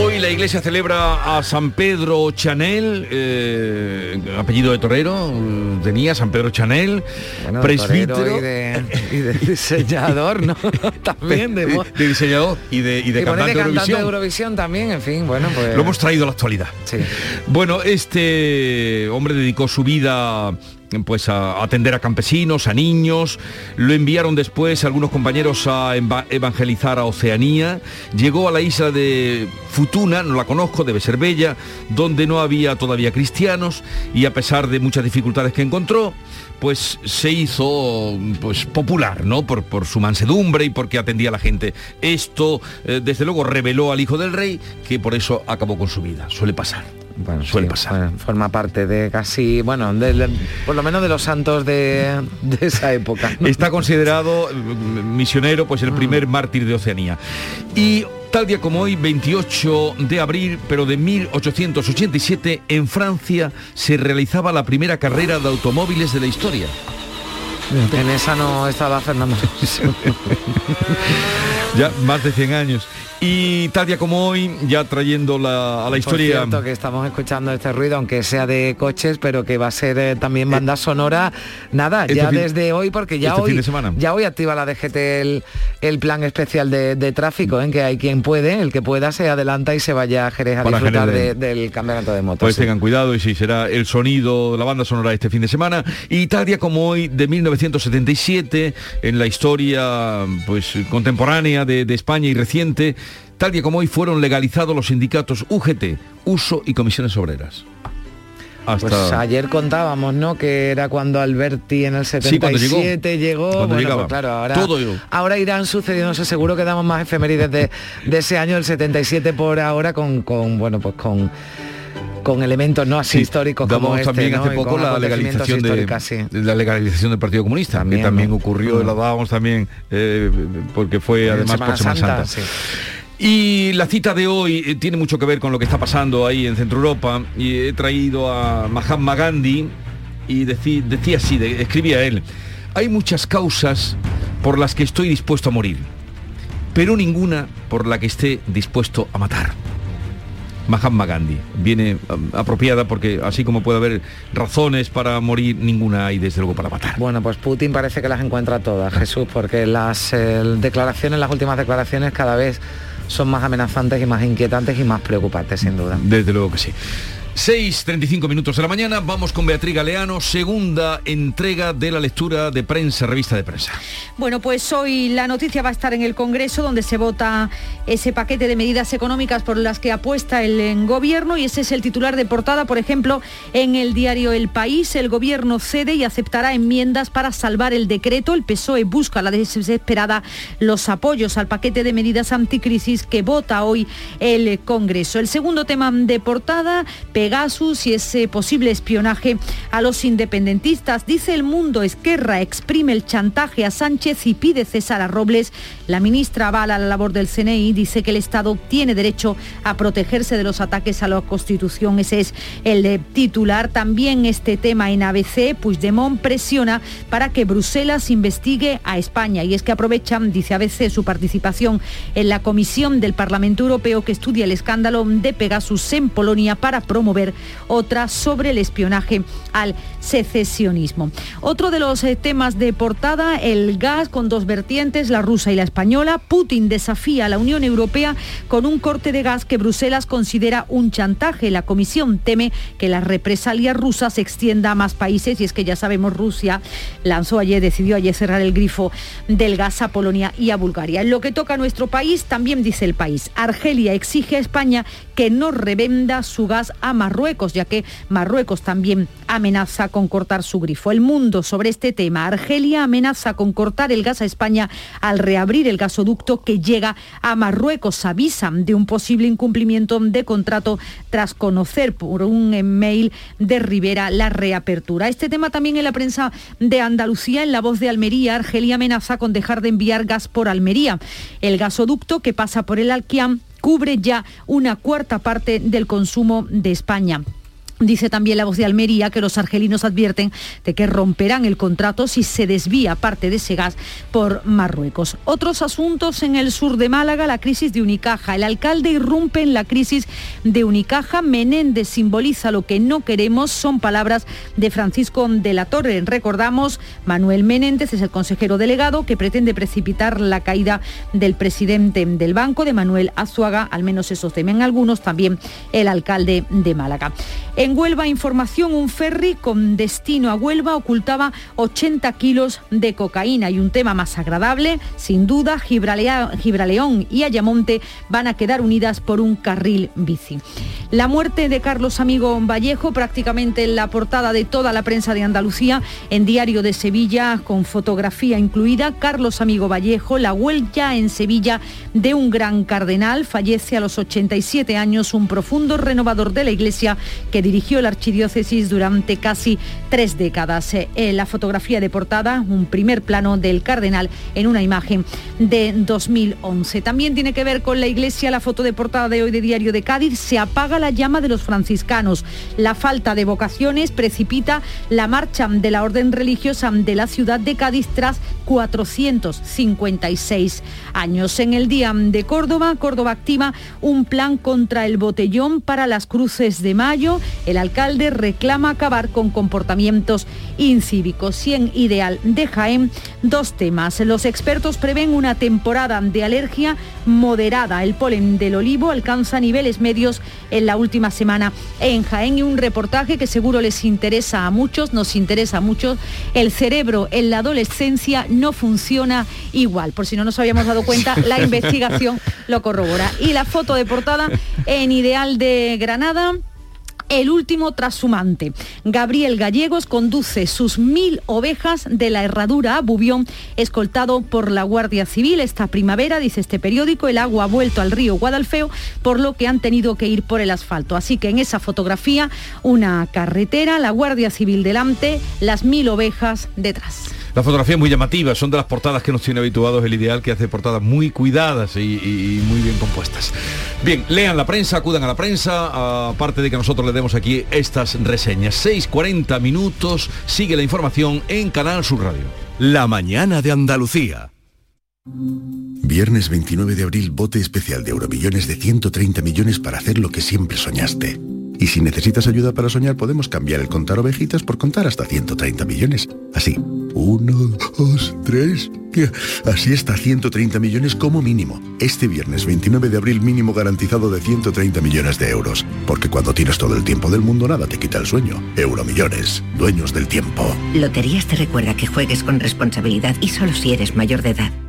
Hoy la iglesia celebra a San Pedro Chanel, eh, apellido de torero, tenía San Pedro Chanel, Bueno, presbítero. Y de, y de diseñador, ¿no? también de, de diseñador y de, y de y cantante de. Eurovisión también, en fin, bueno, pues... Lo hemos traído a la actualidad. Bueno, este hombre dedicó su vida pues a atender a campesinos, a niños, lo enviaron después algunos compañeros a eva- evangelizar a Oceanía, llegó a la isla de Futuna, no la conozco, debe ser bella, donde no había todavía cristianos y a pesar de muchas dificultades que encontró, pues se hizo pues popular, ¿no? Por, por su mansedumbre y porque atendía a la gente. Esto, eh, desde luego, reveló al hijo del rey, que por eso acabó con su vida. Suele pasar. Bueno, Suele sí, pasar. bueno, forma parte de casi, bueno, de- de- por lo menos de los santos de, de esa época. ¿no? Está considerado mm, misionero, pues el primer mártir de Oceanía. Y tal día como hoy, 28 de abril, pero de 1887, en Francia se realizaba la primera carrera de automóviles de la historia. En esa no estaba Fernando. Ya más de 100 años. Y tal día como hoy, ya trayendo la- a la Por historia... cierto, que estamos escuchando este ruido, aunque sea de coches, pero que va a ser eh, también banda sonora. Nada, este ya fin- desde hoy, porque ya este hoy fin de semana. ya hoy activa la DGT el, el plan especial de, de tráfico, en que hay quien puede, el que pueda se adelanta y se vaya a Jerez a Para disfrutar Jerez de- del campeonato de motos. Pues sí. tengan cuidado y sí, será el sonido, la banda sonora este fin de semana. Y tal día como hoy, de 1977, en la historia pues contemporánea de, de España y reciente, tal día como hoy fueron legalizados los sindicatos UGT, Uso y Comisiones Obreras. Hasta... Pues ayer contábamos, ¿no? Que era cuando Alberti en el Sí, cuando llegó. 77 llegó. Cuando Bueno, pues claro, ahora, Todo llegó. ahora irán sucediéndose, seguro que damos más efemérides de, de ese año, el 77 por ahora, con, con bueno, pues con con elementos no así Sí, históricos como este, también ¿no? hace poco la legalización de, sí. la legalización del Partido Comunista, También, que también ¿no? ocurrió, Mm. la dábamos también eh, porque fue además Semana por Semana Santa, Santa. sí. Y la cita de hoy eh, tiene mucho que ver con lo que está pasando ahí en Centro Europa y he traído a Mahatma Gandhi y decí- decía así, de- escribía él, hay muchas causas por las que estoy dispuesto a morir, pero ninguna por la que esté dispuesto a matar. Mahatma Gandhi viene um, apropiada porque así como puede haber razones para morir, ninguna hay desde luego para matar. Bueno, pues Putin parece que las encuentra todas, Jesús, porque las eh, declaraciones, las últimas declaraciones cada vez son más amenazantes y más inquietantes y más preocupantes, sin duda. Desde luego que sí. 6.35 minutos de la mañana, vamos con Beatriz Galeano, segunda entrega de la lectura de prensa, revista de prensa. Bueno, pues hoy la noticia va a estar en el Congreso, donde se vota ese paquete de medidas económicas por las que apuesta el gobierno y ese es el titular de portada, por ejemplo, en el diario El País. El gobierno cede y aceptará enmiendas para salvar el decreto. El PSOE busca la desesperada los apoyos al paquete de medidas anticrisis que vota hoy el Congreso. El segundo tema de portada, Pegasus y ese posible espionaje a los independentistas. Dice el mundo, Esquerra exprime el chantaje a Sánchez y pide cesar a Robles. La ministra avala la labor del CNI, dice que el Estado tiene derecho a protegerse de los ataques a la Constitución. Ese es el eh, titular. También este tema en ABC, Puigdemont presiona para que Bruselas investigue a España. Y es que aprovechan, dice ABC, su participación en la comisión del Parlamento Europeo que estudia el escándalo de Pegasus en Polonia para promover otra sobre el espionaje al secesionismo. Otro de los eh, temas de portada, el gas con dos vertientes, la rusa y la española. Putin desafía a la Unión Europea con un corte de gas que Bruselas considera un chantaje. La Comisión teme que la represalia rusa se extienda a más países y es que ya sabemos Rusia lanzó ayer, decidió ayer cerrar el grifo del gas a Polonia y a Bulgaria. En lo que toca a nuestro país, también dice el país, Argelia exige a España que no revenda su gas a Marruecos, ya que Marruecos también amenaza con cortar su grifo. El mundo sobre este tema, Argelia amenaza con cortar el gas a España al reabrir el gasoducto que llega a Marruecos. Avisan de un posible incumplimiento de contrato tras conocer por un email de Rivera la reapertura. Este tema también en la prensa de Andalucía, en la voz de Almería, Argelia amenaza con dejar de enviar gas por Almería. El gasoducto que pasa por el Alquiam cubre ya una cuarta parte del consumo de España. Dice también la voz de Almería que los argelinos advierten de que romperán el contrato si se desvía parte de ese gas por Marruecos. Otros asuntos en el sur de Málaga, la crisis de Unicaja. El alcalde irrumpe en la crisis de Unicaja. Menéndez simboliza lo que no queremos. Son palabras de Francisco de la Torre. Recordamos, Manuel Menéndez es el consejero delegado que pretende precipitar la caída del presidente del banco, de Manuel Azuaga. Al menos eso temen algunos, también el alcalde de Málaga. En Huelva, información, un ferry con destino a Huelva ocultaba 80 kilos de cocaína y un tema más agradable, sin duda, Gibraleón y Ayamonte van a quedar unidas por un carril bici. La muerte de Carlos Amigo Vallejo, prácticamente en la portada de toda la prensa de Andalucía, en Diario de Sevilla, con fotografía incluida, Carlos Amigo Vallejo, la huella en Sevilla de un gran cardenal, fallece a los 87 años, un profundo renovador de la Iglesia que dirigió la archidiócesis durante casi tres décadas. Eh, la fotografía de portada, un primer plano del cardenal en una imagen de 2011. También tiene que ver con la Iglesia la foto de portada de hoy de Diario de Cádiz. Se apaga la llama de los franciscanos. La falta de vocaciones precipita la marcha de la orden religiosa de la ciudad de Cádiz tras 456 años. En el Día de Córdoba, Córdoba activa un plan contra el botellón para las cruces de mayo. El alcalde reclama acabar con comportamientos incívicos. Y en Ideal de Jaén, dos temas. Los expertos prevén una temporada de alergia moderada. El polen del olivo alcanza niveles medios en la última semana en Jaén y un reportaje que seguro les interesa a muchos, nos interesa a muchos. El cerebro en la adolescencia no funciona igual. Por si no nos habíamos dado cuenta, la investigación lo corrobora. Y la foto de portada en Ideal de Granada el último trashumante. Gabriel Gallegos conduce sus mil ovejas de la herradura a Bubión, escoltado por la Guardia Civil. Esta primavera, dice este periódico, el agua ha vuelto al río Guadalfeo, por lo que han tenido que ir por el asfalto. Así que en esa fotografía, una carretera, la Guardia Civil delante, las mil ovejas detrás. La fotografía es muy llamativa, son de las portadas que nos tiene habituados el ideal, que hace portadas muy cuidadas y, muy bien compuestas. Bien, lean la prensa, acudan a la prensa, aparte de que nosotros le demos aquí estas reseñas. 6.40 minutos, sigue la información en Canal Sur Radio. La mañana de Andalucía. Viernes 29 de abril, bote especial de Euromillones de 130 millones para hacer lo que siempre soñaste. Y si necesitas ayuda para soñar, podemos cambiar el contar ovejitas por contar hasta 130 millones. Así, uno, dos, tres. Así está 130 millones como mínimo. Este viernes 29 de abril mínimo garantizado de 130 millones de euros. Porque cuando tienes todo el tiempo del mundo nada te quita el sueño. Euromillones, dueños del tiempo. Loterías te recuerda que juegues con responsabilidad y solo si eres mayor de edad.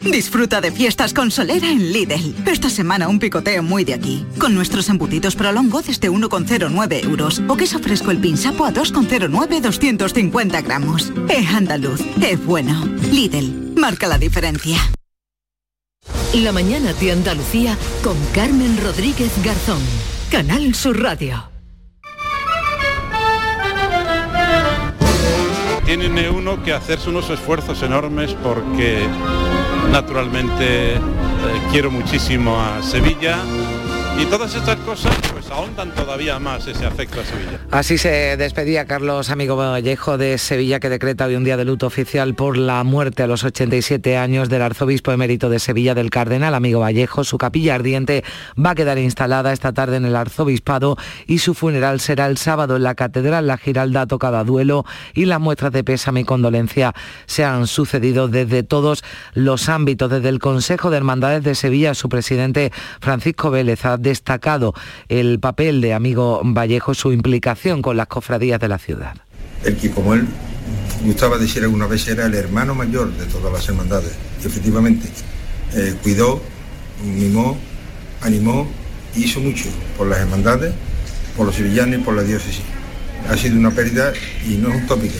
Disfruta de fiestas con solera en Lidl. Esta semana un picoteo muy de aquí. Con nuestros embutidos prolongo desde 1,09 euros. O queso fresco el pinsapo a 2,09 250 gramos. Es andaluz, es bueno. Lidl, marca la diferencia. La mañana de Andalucía con Carmen Rodríguez Garzón. Canal Sur Radio. Tiene uno que hacerse unos esfuerzos enormes porque Naturalmente eh, quiero muchísimo a Sevilla y todas estas cosas pues ahondan todavía más ese afecto a Sevilla. Así se despedía Carlos Amigo Vallejo de Sevilla que decreta hoy un día de luto oficial por la muerte a los 87 años del arzobispo emérito de Sevilla del Cardenal Amigo Vallejo. Su capilla ardiente va a quedar instalada esta tarde en el arzobispado y su funeral será el sábado en la catedral. La Giralda ha tocado a duelo y las muestras de pésame y condolencia se han sucedido desde todos los ámbitos. Desde el Consejo de Hermandades de Sevilla, su presidente Francisco Vélez ha destacado el papel de Amigo Vallejo, su implicación con las cofradías de la ciudad. El que, como él gustaba decir alguna vez, era el hermano mayor de todas las hermandades. Y efectivamente, eh, cuidó, mimó, animó, hizo mucho por las hermandades, por los sevillanos y por la diócesis. Ha sido una pérdida y no es utópica,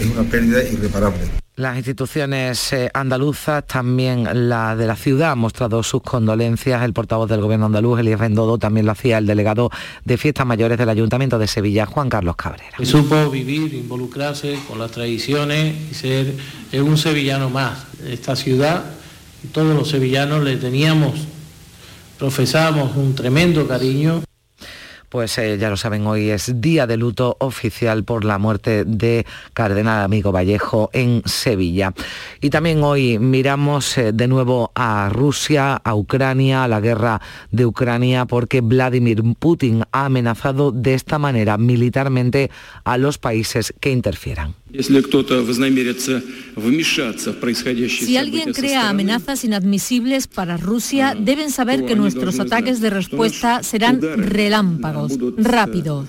es una pérdida irreparable. Las instituciones eh, andaluzas, también la de la ciudad, han mostrado sus condolencias. El portavoz del gobierno andaluz, Elías Bendodo, también lo hacía el delegado de fiestas mayores del Ayuntamiento de Sevilla, Juan Carlos Cabrera. Y supo vivir, involucrarse con las tradiciones y ser un sevillano más. Esta ciudad, todos los sevillanos le teníamos, profesamos un tremendo cariño pues eh, ya lo saben, hoy es día de luto oficial por la muerte de Cardenal Amigo Vallejo en Sevilla. Y también hoy miramos eh, de nuevo a Rusia, a Ucrania, a la guerra de Ucrania, porque Vladimir Putin ha amenazado de esta manera militarmente a los países que interfieran. Si alguien crea amenazas inadmisibles para Rusia, deben saber que nuestros ataques de respuesta serán relámpagos rápidos, rápido.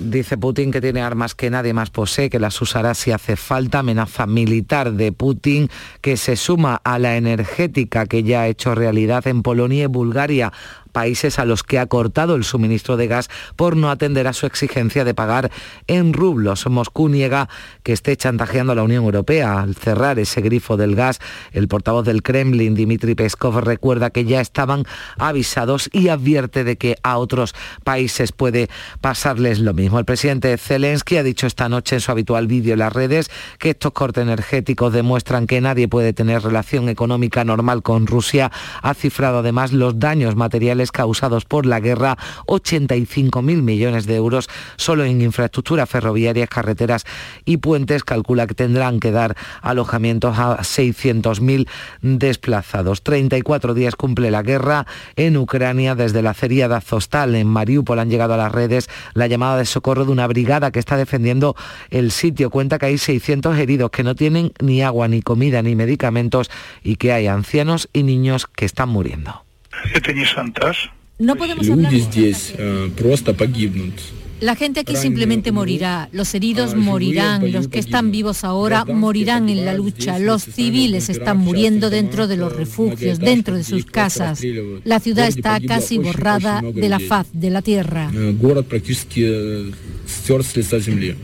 Dice Putin que tiene armas que nadie más posee, que las usará si hace falta. Amenaza militar de Putin que se suma a la energética que ya ha hecho realidad en Polonia y Bulgaria países a los que ha cortado el suministro de gas por no atender a su exigencia de pagar en rublos. Moscú niega que esté chantajeando a la Unión Europea al cerrar ese grifo del gas. El portavoz del Kremlin, Dmitry Peskov, recuerda que ya estaban avisados y advierte de que a otros países puede pasarles lo mismo. El presidente Zelensky ha dicho esta noche en su habitual vídeo en las redes que estos cortes energéticos demuestran que nadie puede tener relación económica normal con Rusia. Ha cifrado además los daños materiales causados por la guerra, 85.000 millones de euros solo en infraestructura ferroviarias, carreteras y puentes. Calcula que tendrán que dar alojamientos a 600.000 desplazados. 34 días cumple la guerra en Ucrania. Desde la acería de Azostal en Mariupol han llegado a las redes la llamada de socorro de una brigada que está defendiendo el sitio. Cuenta que hay 600 heridos que no tienen ni agua, ni comida, ni medicamentos y que hay ancianos y niños que están muriendo. No podemos hablar. La gente. aquí simplemente morirá, los heridos morirán, los que están vivos ahora morirán en la lucha, los civiles están muriendo dentro de los refugios, dentro de sus casas. La ciudad está casi borrada de la faz de la tierra.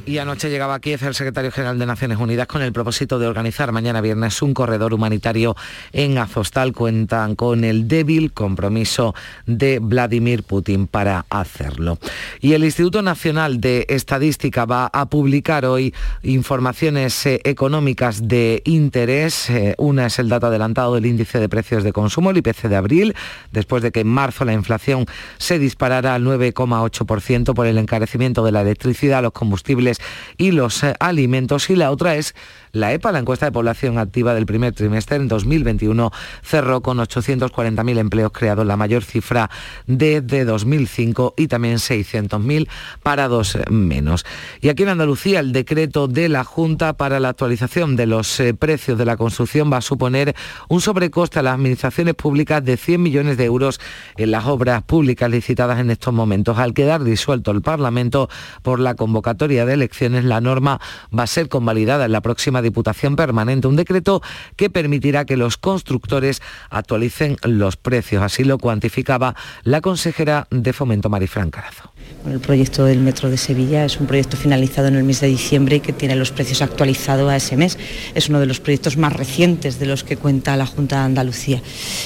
Y anoche llegaba a Kiev el secretario general de Naciones Unidas con el propósito de organizar mañana viernes un corredor humanitario en Azostal. Cuentan con el débil compromiso de Vladimir Putin para hacerlo. Y el Instituto Nacional de Estadística va a publicar hoy informaciones eh, económicas de interés. Eh, una es el dato adelantado del índice de precios de consumo, el IPC de abril, después de que en marzo la inflación se disparara al 9,8% por el encarecimiento de la electricidad, los combustibles y los eh, alimentos. Y la otra es la EPA, la encuesta de población activa del primer trimestre en 2021, cerró con 840.000 empleos creados, la mayor cifra desde 2005 y también 600.000 parados menos. Y aquí en Andalucía el decreto de la Junta para la actualización de los eh, precios de la construcción va a suponer un sobrecoste a las administraciones públicas de 100 millones de euros en las obras públicas licitadas en estos momentos. Al quedar disuelto el Parlamento por la convocatoria de elecciones, la norma va a ser convalidada en la próxima Diputación Permanente, un decreto que permitirá que los constructores actualicen los precios. Así lo cuantificaba la consejera de Fomento Marifran Carazo. El proyecto del Metro de Sevilla es un proyecto finalizado en el mes de diciembre y que tiene los precios actualizados a ese mes. Es uno de los proyectos más recientes de los que cuenta la Junta de Andalucía.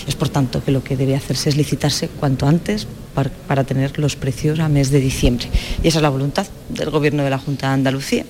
Es por tanto que lo que debe hacerse es licitarse cuanto antes para, para tener los precios a mes de diciembre. Y esa es la voluntad del Gobierno de la Junta de Andalucía.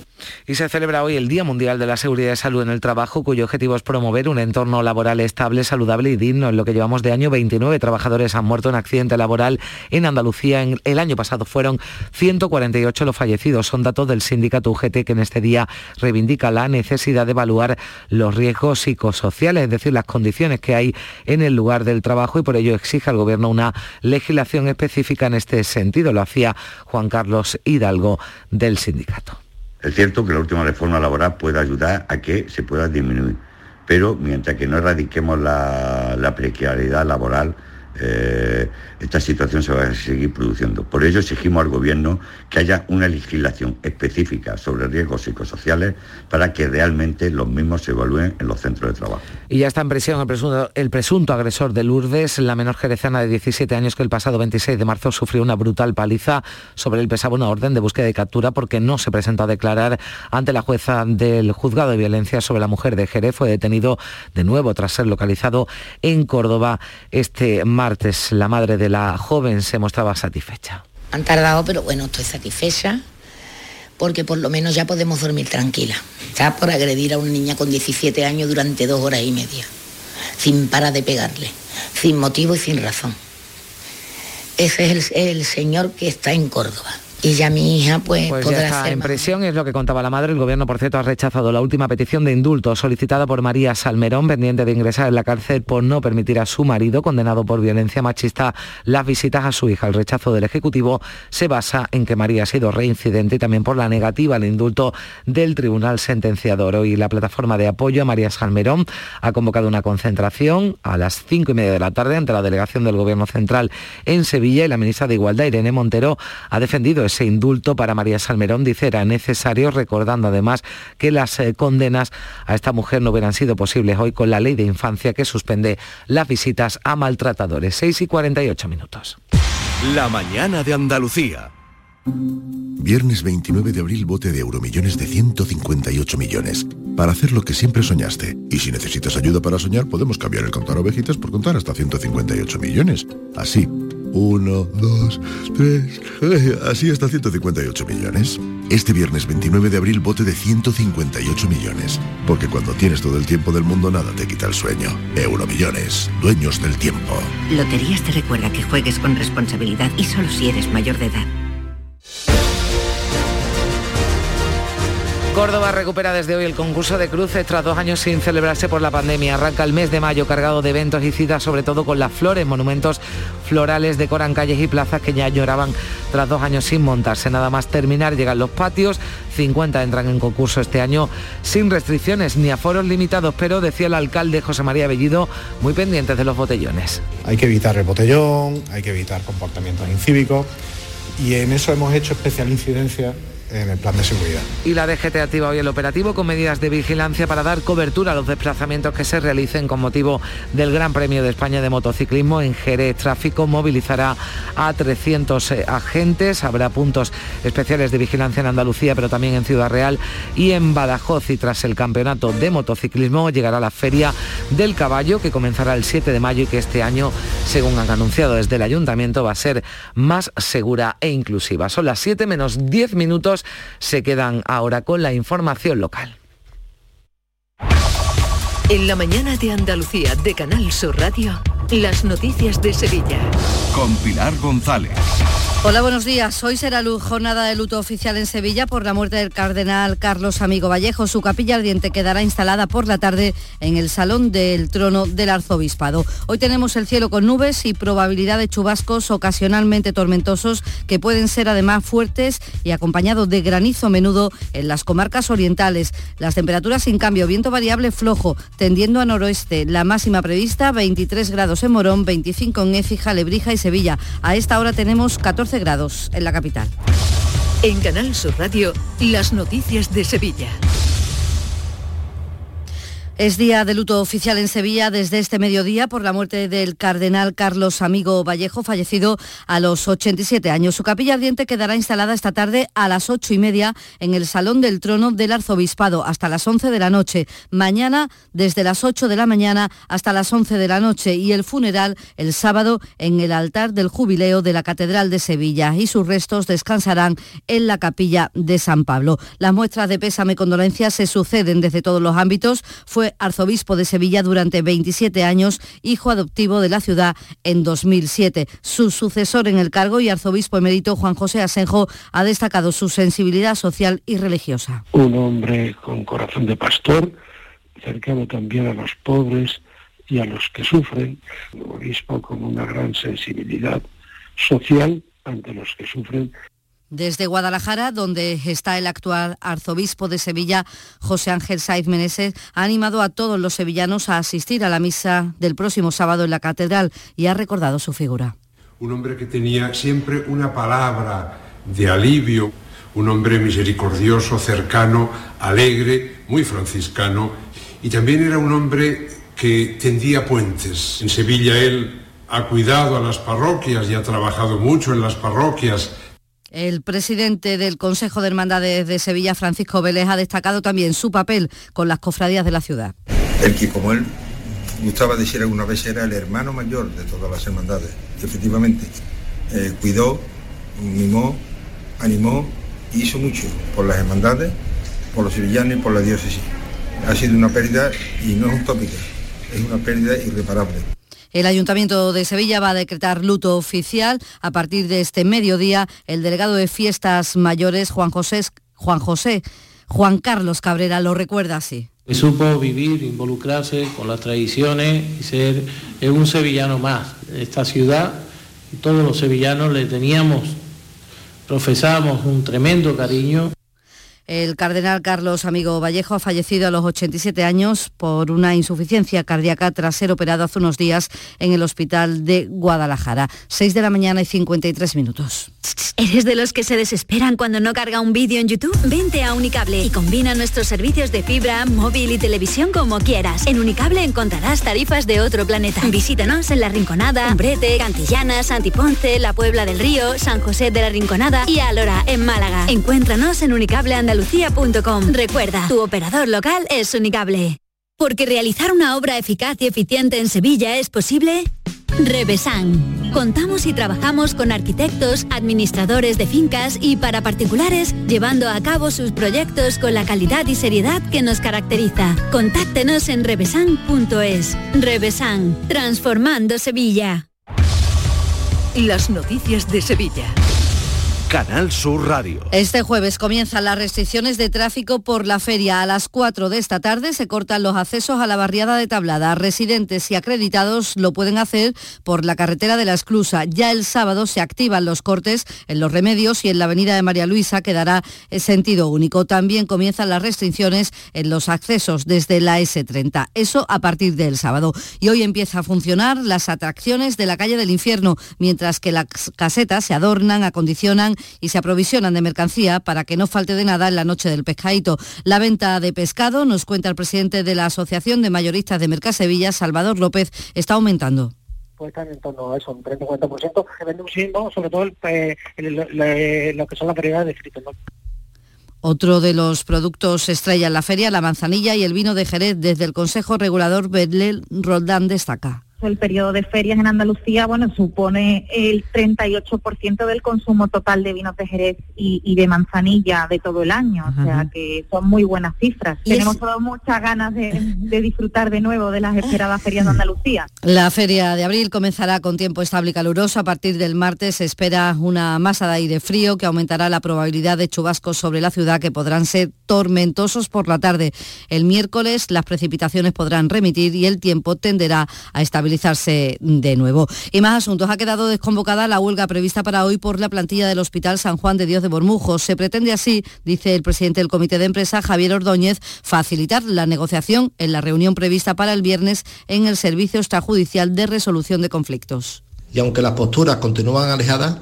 Y se celebra hoy el Día Mundial de la Seguridad y Salud en el Trabajo, cuyo objetivo es promover un entorno laboral estable, saludable y digno. En lo que llevamos de año, 29 trabajadores han muerto en accidente laboral en Andalucía. En el año pasado fueron 148 los fallecidos. Son datos del sindicato UGT que en este día reivindica la necesidad de evaluar los riesgos psicosociales, es decir, las condiciones que hay en el lugar del trabajo y por ello exige al Gobierno una legislación específica en este sentido. Lo hacía Juan Carlos Hidalgo del sindicato. Es cierto que la última reforma laboral puede ayudar a que se pueda disminuir, pero mientras que no erradiquemos la, la precariedad laboral, eh, esta situación se va a seguir produciendo. Por ello exigimos al Gobierno que haya una legislación específica sobre riesgos psicosociales para que realmente los mismos se evalúen en los centros de trabajo. Y ya está en prisión el presunto, agresor de Lourdes, la menor jerezana de 17 años que el pasado 26 de marzo sufrió una brutal paliza. Sobre él pesaba una orden de búsqueda y captura porque no se presentó a declarar ante la jueza del juzgado de violencia sobre la mujer de Jerez. Fue detenido de nuevo tras ser localizado en Córdoba este martes. La madre de la joven se mostraba satisfecha. Han tardado, pero bueno, estoy satisfecha porque por lo menos ya podemos dormir tranquila. Ya por agredir a una niña con 17 años durante dos horas y media, sin parar de pegarle, sin motivo y sin razón. Ese es el señor que está en Córdoba, y ya mi hija pues, Pues podrá ya está ser en prisión, es lo que contaba la madre. El gobierno, por cierto, ha rechazado la última petición de indulto solicitada por María Salmerón, pendiente de ingresar en la cárcel por no permitir a su marido, condenado por violencia machista, las visitas a su hija. El rechazo del Ejecutivo se basa en que María ha sido reincidente y también por la negativa al indulto del Tribunal Sentenciador. Hoy la plataforma de apoyo a María Salmerón ha convocado una concentración a las cinco y media de la tarde ante la delegación del Gobierno Central en Sevilla y la ministra de Igualdad, Irene Montero, ha defendido ese indulto para María Salmerón. Dice era necesario, recordando además que las eh, condenas a esta mujer no hubieran sido posibles hoy con la ley de infancia que suspende las visitas a maltratadores. 6 y 48 minutos. La mañana de Andalucía. Viernes 29 de abril, bote de euromillones de 158 millones. Para hacer lo que siempre soñaste. Y si necesitas ayuda para soñar, podemos cambiar el contar ovejitas por contar hasta 158 millones. Así. Uno, dos, tres, eh, así hasta 158 millones. Este viernes 29 de abril, bote de 158 millones. Porque cuando tienes todo el tiempo del mundo, nada te quita el sueño. Euromillones, dueños del tiempo. Loterías te recuerda que juegues con responsabilidad y solo si eres mayor de edad. Córdoba recupera desde hoy el concurso de cruces tras dos años sin celebrarse por la pandemia. Arranca el mes de mayo cargado de eventos y citas, sobre todo con las flores. Monumentos florales decoran calles y plazas que ya lloraban tras dos años sin montarse. Nada más terminar llegan los patios. 50 entran en concurso este año sin restricciones ni aforos limitados, pero decía el alcalde José María Bellido, muy pendientes de los botellones. Hay que evitar el botellón, hay que evitar comportamientos incívicos y en eso hemos hecho especial incidencia en el plan de seguridad. Y la DGT activa hoy el operativo con medidas de vigilancia para dar cobertura a los desplazamientos que se realicen con motivo del Gran Premio de España de Motociclismo. En Jerez Tráfico movilizará a 300 agentes. Habrá puntos especiales de vigilancia en Andalucía, pero también en Ciudad Real y en Badajoz. Y tras el campeonato de motociclismo llegará la Feria del Caballo, que comenzará el 7 de mayo y que este año, según han anunciado desde el ayuntamiento, va a ser más segura e inclusiva. Son las 7 menos 10 minutos se quedan ahora con la información local. En la mañana de Andalucía de Canal Sur Radio, las noticias de Sevilla. Con Pilar González. Hola, buenos días. Hoy será jornada de luto oficial en Sevilla por la muerte del cardenal Carlos Amigo Vallejo. Su capilla ardiente quedará instalada por la tarde en el Salón del Trono del Arzobispado. Hoy tenemos el cielo con nubes y probabilidad de chubascos ocasionalmente tormentosos que pueden ser además fuertes y acompañados de granizo menudo en las comarcas orientales. Las temperaturas sin cambio, viento variable flojo, tendiendo a noroeste. La máxima prevista 23 grados en Morón, 25 en Écija, Lebrija y Sevilla. A esta hora tenemos 14 grados en la capital. En Canal Sur Radio, las noticias de Sevilla. Es día de luto oficial en Sevilla desde este mediodía por la muerte del cardenal Carlos Amigo Vallejo, fallecido a los 87 años. Su capilla ardiente quedará instalada esta tarde a las 8 y media en el Salón del Trono del Arzobispado hasta las 11 de la noche. Mañana desde las 8 de la mañana hasta las 11 de la noche y el funeral el sábado en el altar del jubileo de la Catedral de Sevilla y sus restos descansarán en la capilla de San Pablo. Las muestras de pésame y condolencias se suceden desde todos los ámbitos. Fue arzobispo de Sevilla durante 27 años, hijo adoptivo de la ciudad en 2007. Su sucesor en el cargo y arzobispo emérito Juan José Asenjo ha destacado su sensibilidad social y religiosa. un hombre con corazón de pastor, cercano también a los pobres y a los que sufren, un obispo con una gran sensibilidad social ante los que sufren Desde Guadalajara, donde está el actual arzobispo de Sevilla, José Ángel Saiz Meneses, ha animado a todos los sevillanos a asistir a la misa del próximo sábado en la catedral y ha recordado su figura. un hombre que tenía siempre una palabra de alivio, un hombre misericordioso, cercano, alegre, muy franciscano, y también era un hombre que tendía puentes. En Sevilla él ha cuidado a las parroquias y ha trabajado mucho en las parroquias. El presidente del Consejo de Hermandades de Sevilla, Francisco Vélez, ha destacado también su papel con las cofradías de la ciudad. El que, como él gustaba decir alguna vez, era el hermano mayor de todas las hermandades. Y efectivamente, eh, cuidó, mimó, animó, hizo mucho por las hermandades, por los sevillanos y por la diócesis. Ha sido una pérdida, y no es utópica, es una pérdida irreparable. El Ayuntamiento de Sevilla va a decretar luto oficial a partir de este mediodía. El delegado de Fiestas Mayores, Juan José, Juan José, Juan Carlos Cabrera, lo recuerda así. Que supo vivir, involucrarse con las tradiciones y ser un sevillano más. Esta ciudad, todos los sevillanos le teníamos, profesamos un tremendo cariño el cardenal Carlos Amigo Vallejo ha fallecido a los 87 años por una insuficiencia cardíaca tras ser operado hace unos días en el hospital de Guadalajara. 6 de la mañana y 53 minutos. ¿Eres de los que se desesperan cuando no carga un vídeo en YouTube? Vente a Unicable y combina nuestros servicios de fibra, móvil y televisión como quieras. En Unicable encontrarás tarifas de otro planeta. Visítanos en La Rinconada, Umbrete, Cantillana, Santiponce, La Puebla del Río, San José de la Rinconada y Alora, en Málaga. Encuéntranos en Unicable Andalucía Recuerda, tu operador local es Unicable. Porque realizar una obra eficaz y eficiente en Sevilla es posible. Revesan. Contamos y trabajamos con arquitectos, administradores de fincas y para particulares, llevando a cabo sus proyectos con la calidad y seriedad que nos caracteriza. Contáctenos en revesan.es. Revesan, transformando Sevilla. Las noticias de Sevilla. Canal Sur Radio. Este jueves comienzan las restricciones de tráfico por la feria. A las 4 de esta tarde se cortan los accesos a la barriada de Tablada. Residentes y acreditados lo pueden hacer por la carretera de la Esclusa. Ya el sábado se activan los cortes en los remedios y en la avenida de María Luisa quedará sentido único. También comienzan las restricciones en los accesos desde la S30. Eso a partir del sábado. Y hoy empieza a funcionar las atracciones de la calle del infierno, mientras que las casetas se adornan, acondicionan y se aprovisionan de mercancía para que no falte de nada en la noche del pescadito. La venta de pescado, nos cuenta el presidente de la Asociación de Mayoristas de Mercasevilla, Salvador López, está aumentando puede estar en torno a eso, un 30-40%, que vende muchísimo, sobre todo eh, lo que son las variedades de fritos. Otro de los productos estrella en la feria, la manzanilla y el vino de Jerez, desde el Consejo Regulador Bedlel Roldán destaca el periodo de ferias en Andalucía, bueno, supone el 38% del consumo total de vinos de Jerez y, de manzanilla de todo el año, o sea que son muy buenas cifras. Tenemos todas muchas ganas de, disfrutar de nuevo de las esperadas ferias de Andalucía. La feria de abril comenzará con tiempo estable y caluroso. A partir del martes se espera una masa de aire frío que aumentará la probabilidad de chubascos sobre la ciudad que podrán ser tormentosos por la tarde. El miércoles las precipitaciones podrán remitir y el tiempo tenderá a de nuevo. Y más asuntos. Ha quedado desconvocada la huelga prevista para hoy por la plantilla del Hospital San Juan de Dios de Bormujos. Se pretende así, dice el presidente del Comité de Empresa, Javier Ordóñez, facilitar la negociación en la reunión prevista para el viernes en el Servicio Extrajudicial de Resolución de Conflictos. Y aunque las posturas continúan alejadas,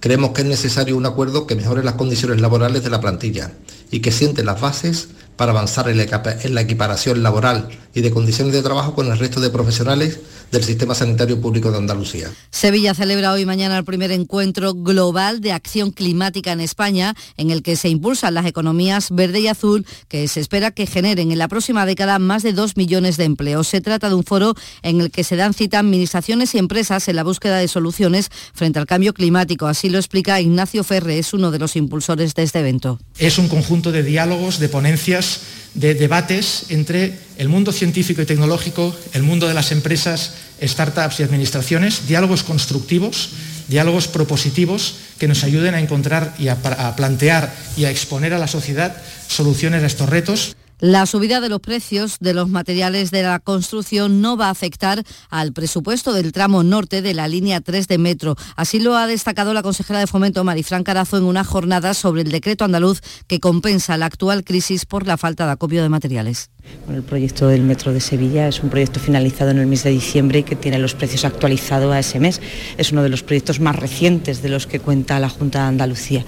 creemos que es necesario un acuerdo que mejore las condiciones laborales de la plantilla y que siente las bases para avanzar en la equiparación laboral y de condiciones de trabajo con el resto de profesionales del Sistema Sanitario Público de Andalucía. Sevilla celebra hoy y mañana el primer encuentro global de acción climática en España, en el que se impulsan las economías verde y azul, que se espera que generen en la próxima década más de dos millones de empleos. Se trata de un foro en el que se dan cita administraciones y empresas en la búsqueda de soluciones frente al cambio climático. Así lo explica Ignacio Ferre, es uno de los impulsores de este evento. Es un conjunto de diálogos, de ponencias de debates entre el mundo científico y tecnológico, el mundo de las empresas, startups y administraciones, diálogos constructivos, diálogos propositivos que nos ayuden a encontrar y a, plantear y a exponer a la sociedad soluciones a estos retos. La subida de los precios de los materiales de la construcción no va a afectar al presupuesto del tramo norte de la línea 3 de metro. Así lo ha destacado la consejera de Fomento Marifran Carazo en una jornada sobre el decreto andaluz que compensa la actual crisis por la falta de acopio de materiales. el proyecto del metro de Sevilla es un proyecto finalizado en el mes de diciembre y que tiene los precios actualizados a ese mes. Es uno de los proyectos más recientes de los que cuenta la Junta de Andalucía.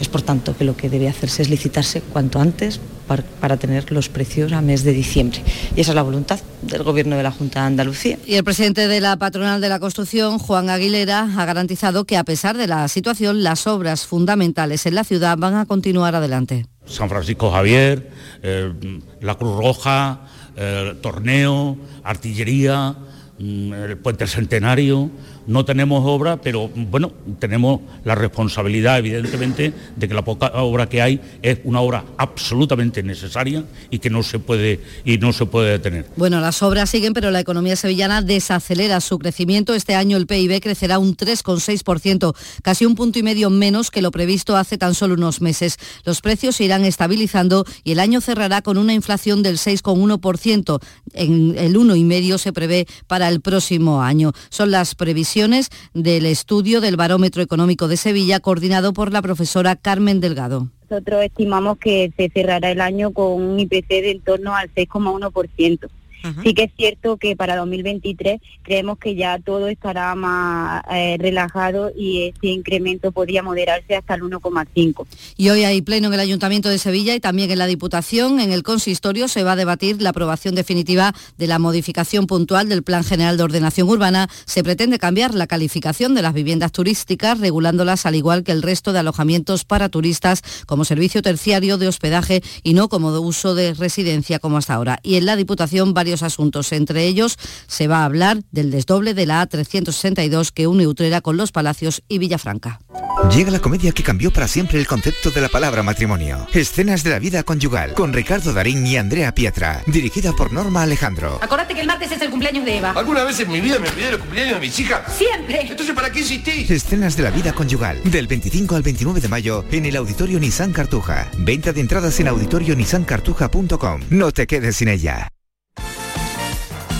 Es por tanto que lo que debe hacerse es licitarse cuanto antes para, tener los precios a mes de diciembre. Y esa es la voluntad del Gobierno de la Junta de Andalucía. Y el presidente de la patronal de la construcción, Juan Aguilera, ha garantizado que a pesar de la situación, las obras fundamentales en la ciudad van a continuar adelante. San Francisco Javier, eh, la Cruz Roja, el Torneo, Artillería, mm, el Puente Centenario, no tenemos obra, pero bueno, tenemos la responsabilidad evidentemente de que la poca obra que hay es una obra absolutamente necesaria y que no se puede y no se puede detener. Bueno, las obras siguen, pero la economía sevillana desacelera su crecimiento. Este año el PIB crecerá un 3,6%, casi un punto y medio menos que lo previsto hace tan solo unos meses. Los precios se irán estabilizando y el año cerrará con una inflación del 6,1%. En el 1,5% se prevé para el próximo año. Son las previsiones del estudio del Barómetro Económico de Sevilla, coordinado por la profesora Carmen Delgado. Nosotros estimamos que se cerrará el año con un IPC de en torno al 6,1%. Sí que es cierto que para 2023 creemos que ya todo estará más eh, relajado y ese incremento podría moderarse hasta el 1,5. Y hoy hay pleno en el Ayuntamiento de Sevilla y también en la Diputación. En el consistorio se va a debatir la aprobación definitiva de la modificación puntual del Plan General de Ordenación Urbana. Se pretende cambiar la calificación de las viviendas turísticas, regulándolas al igual que el resto de alojamientos para turistas como servicio terciario de hospedaje y no como de uso de residencia como hasta ahora. Y en la Diputación varios asuntos. Entre ellos se va a hablar del desdoble de la A362 que une Utrera con Los Palacios y Villafranca. Llega la comedia que cambió para siempre el concepto de la palabra matrimonio. Escenas de la vida conyugal con Ricardo Darín y Andrea Pietra, dirigida por Norma Alejandro. Acordate que el martes es el cumpleaños de Eva. ¿Alguna vez en mi vida me olvidé del cumpleaños de mis hijas? Siempre. Entonces, ¿para qué insistís? Escenas de la vida conyugal, del 25 al 29 de mayo en el Auditorio Nissan Cartuja. Venta de entradas en auditorionissancartuja.com. No te quedes sin ella.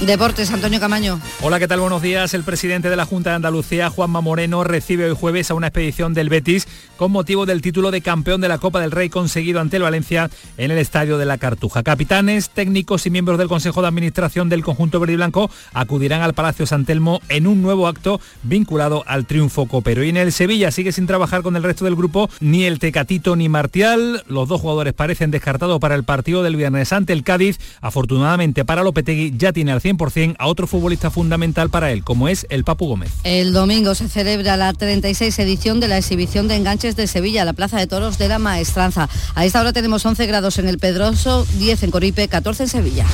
Deportes, Antonio Camaño. Hola, ¿qué tal? Buenos días. El presidente de la Junta de Andalucía, Juanma Moreno, recibe hoy jueves a una expedición del Betis con motivo del título de campeón de la Copa del Rey conseguido ante el Valencia en el Estadio de la Cartuja. Capitanes, técnicos y miembros del Consejo de Administración del conjunto verde y blanco acudirán al Palacio San Telmo en un nuevo acto vinculado al triunfo copero. Y en el Sevilla sigue sin trabajar con el resto del grupo ni el Tecatito ni Martial. Los dos jugadores parecen descartados para el partido del viernes ante el Cádiz. Afortunadamente para Lopetegui ya tiene al 100 a otro futbolista fundamental para él, como es el Papu Gómez. El domingo se celebra la 36 edición de la exhibición de enganches de Sevilla, la Plaza de Toros de la Maestranza. A esta hora tenemos 11 grados en el Pedroso, 10 en Coripe, 14 en Sevilla.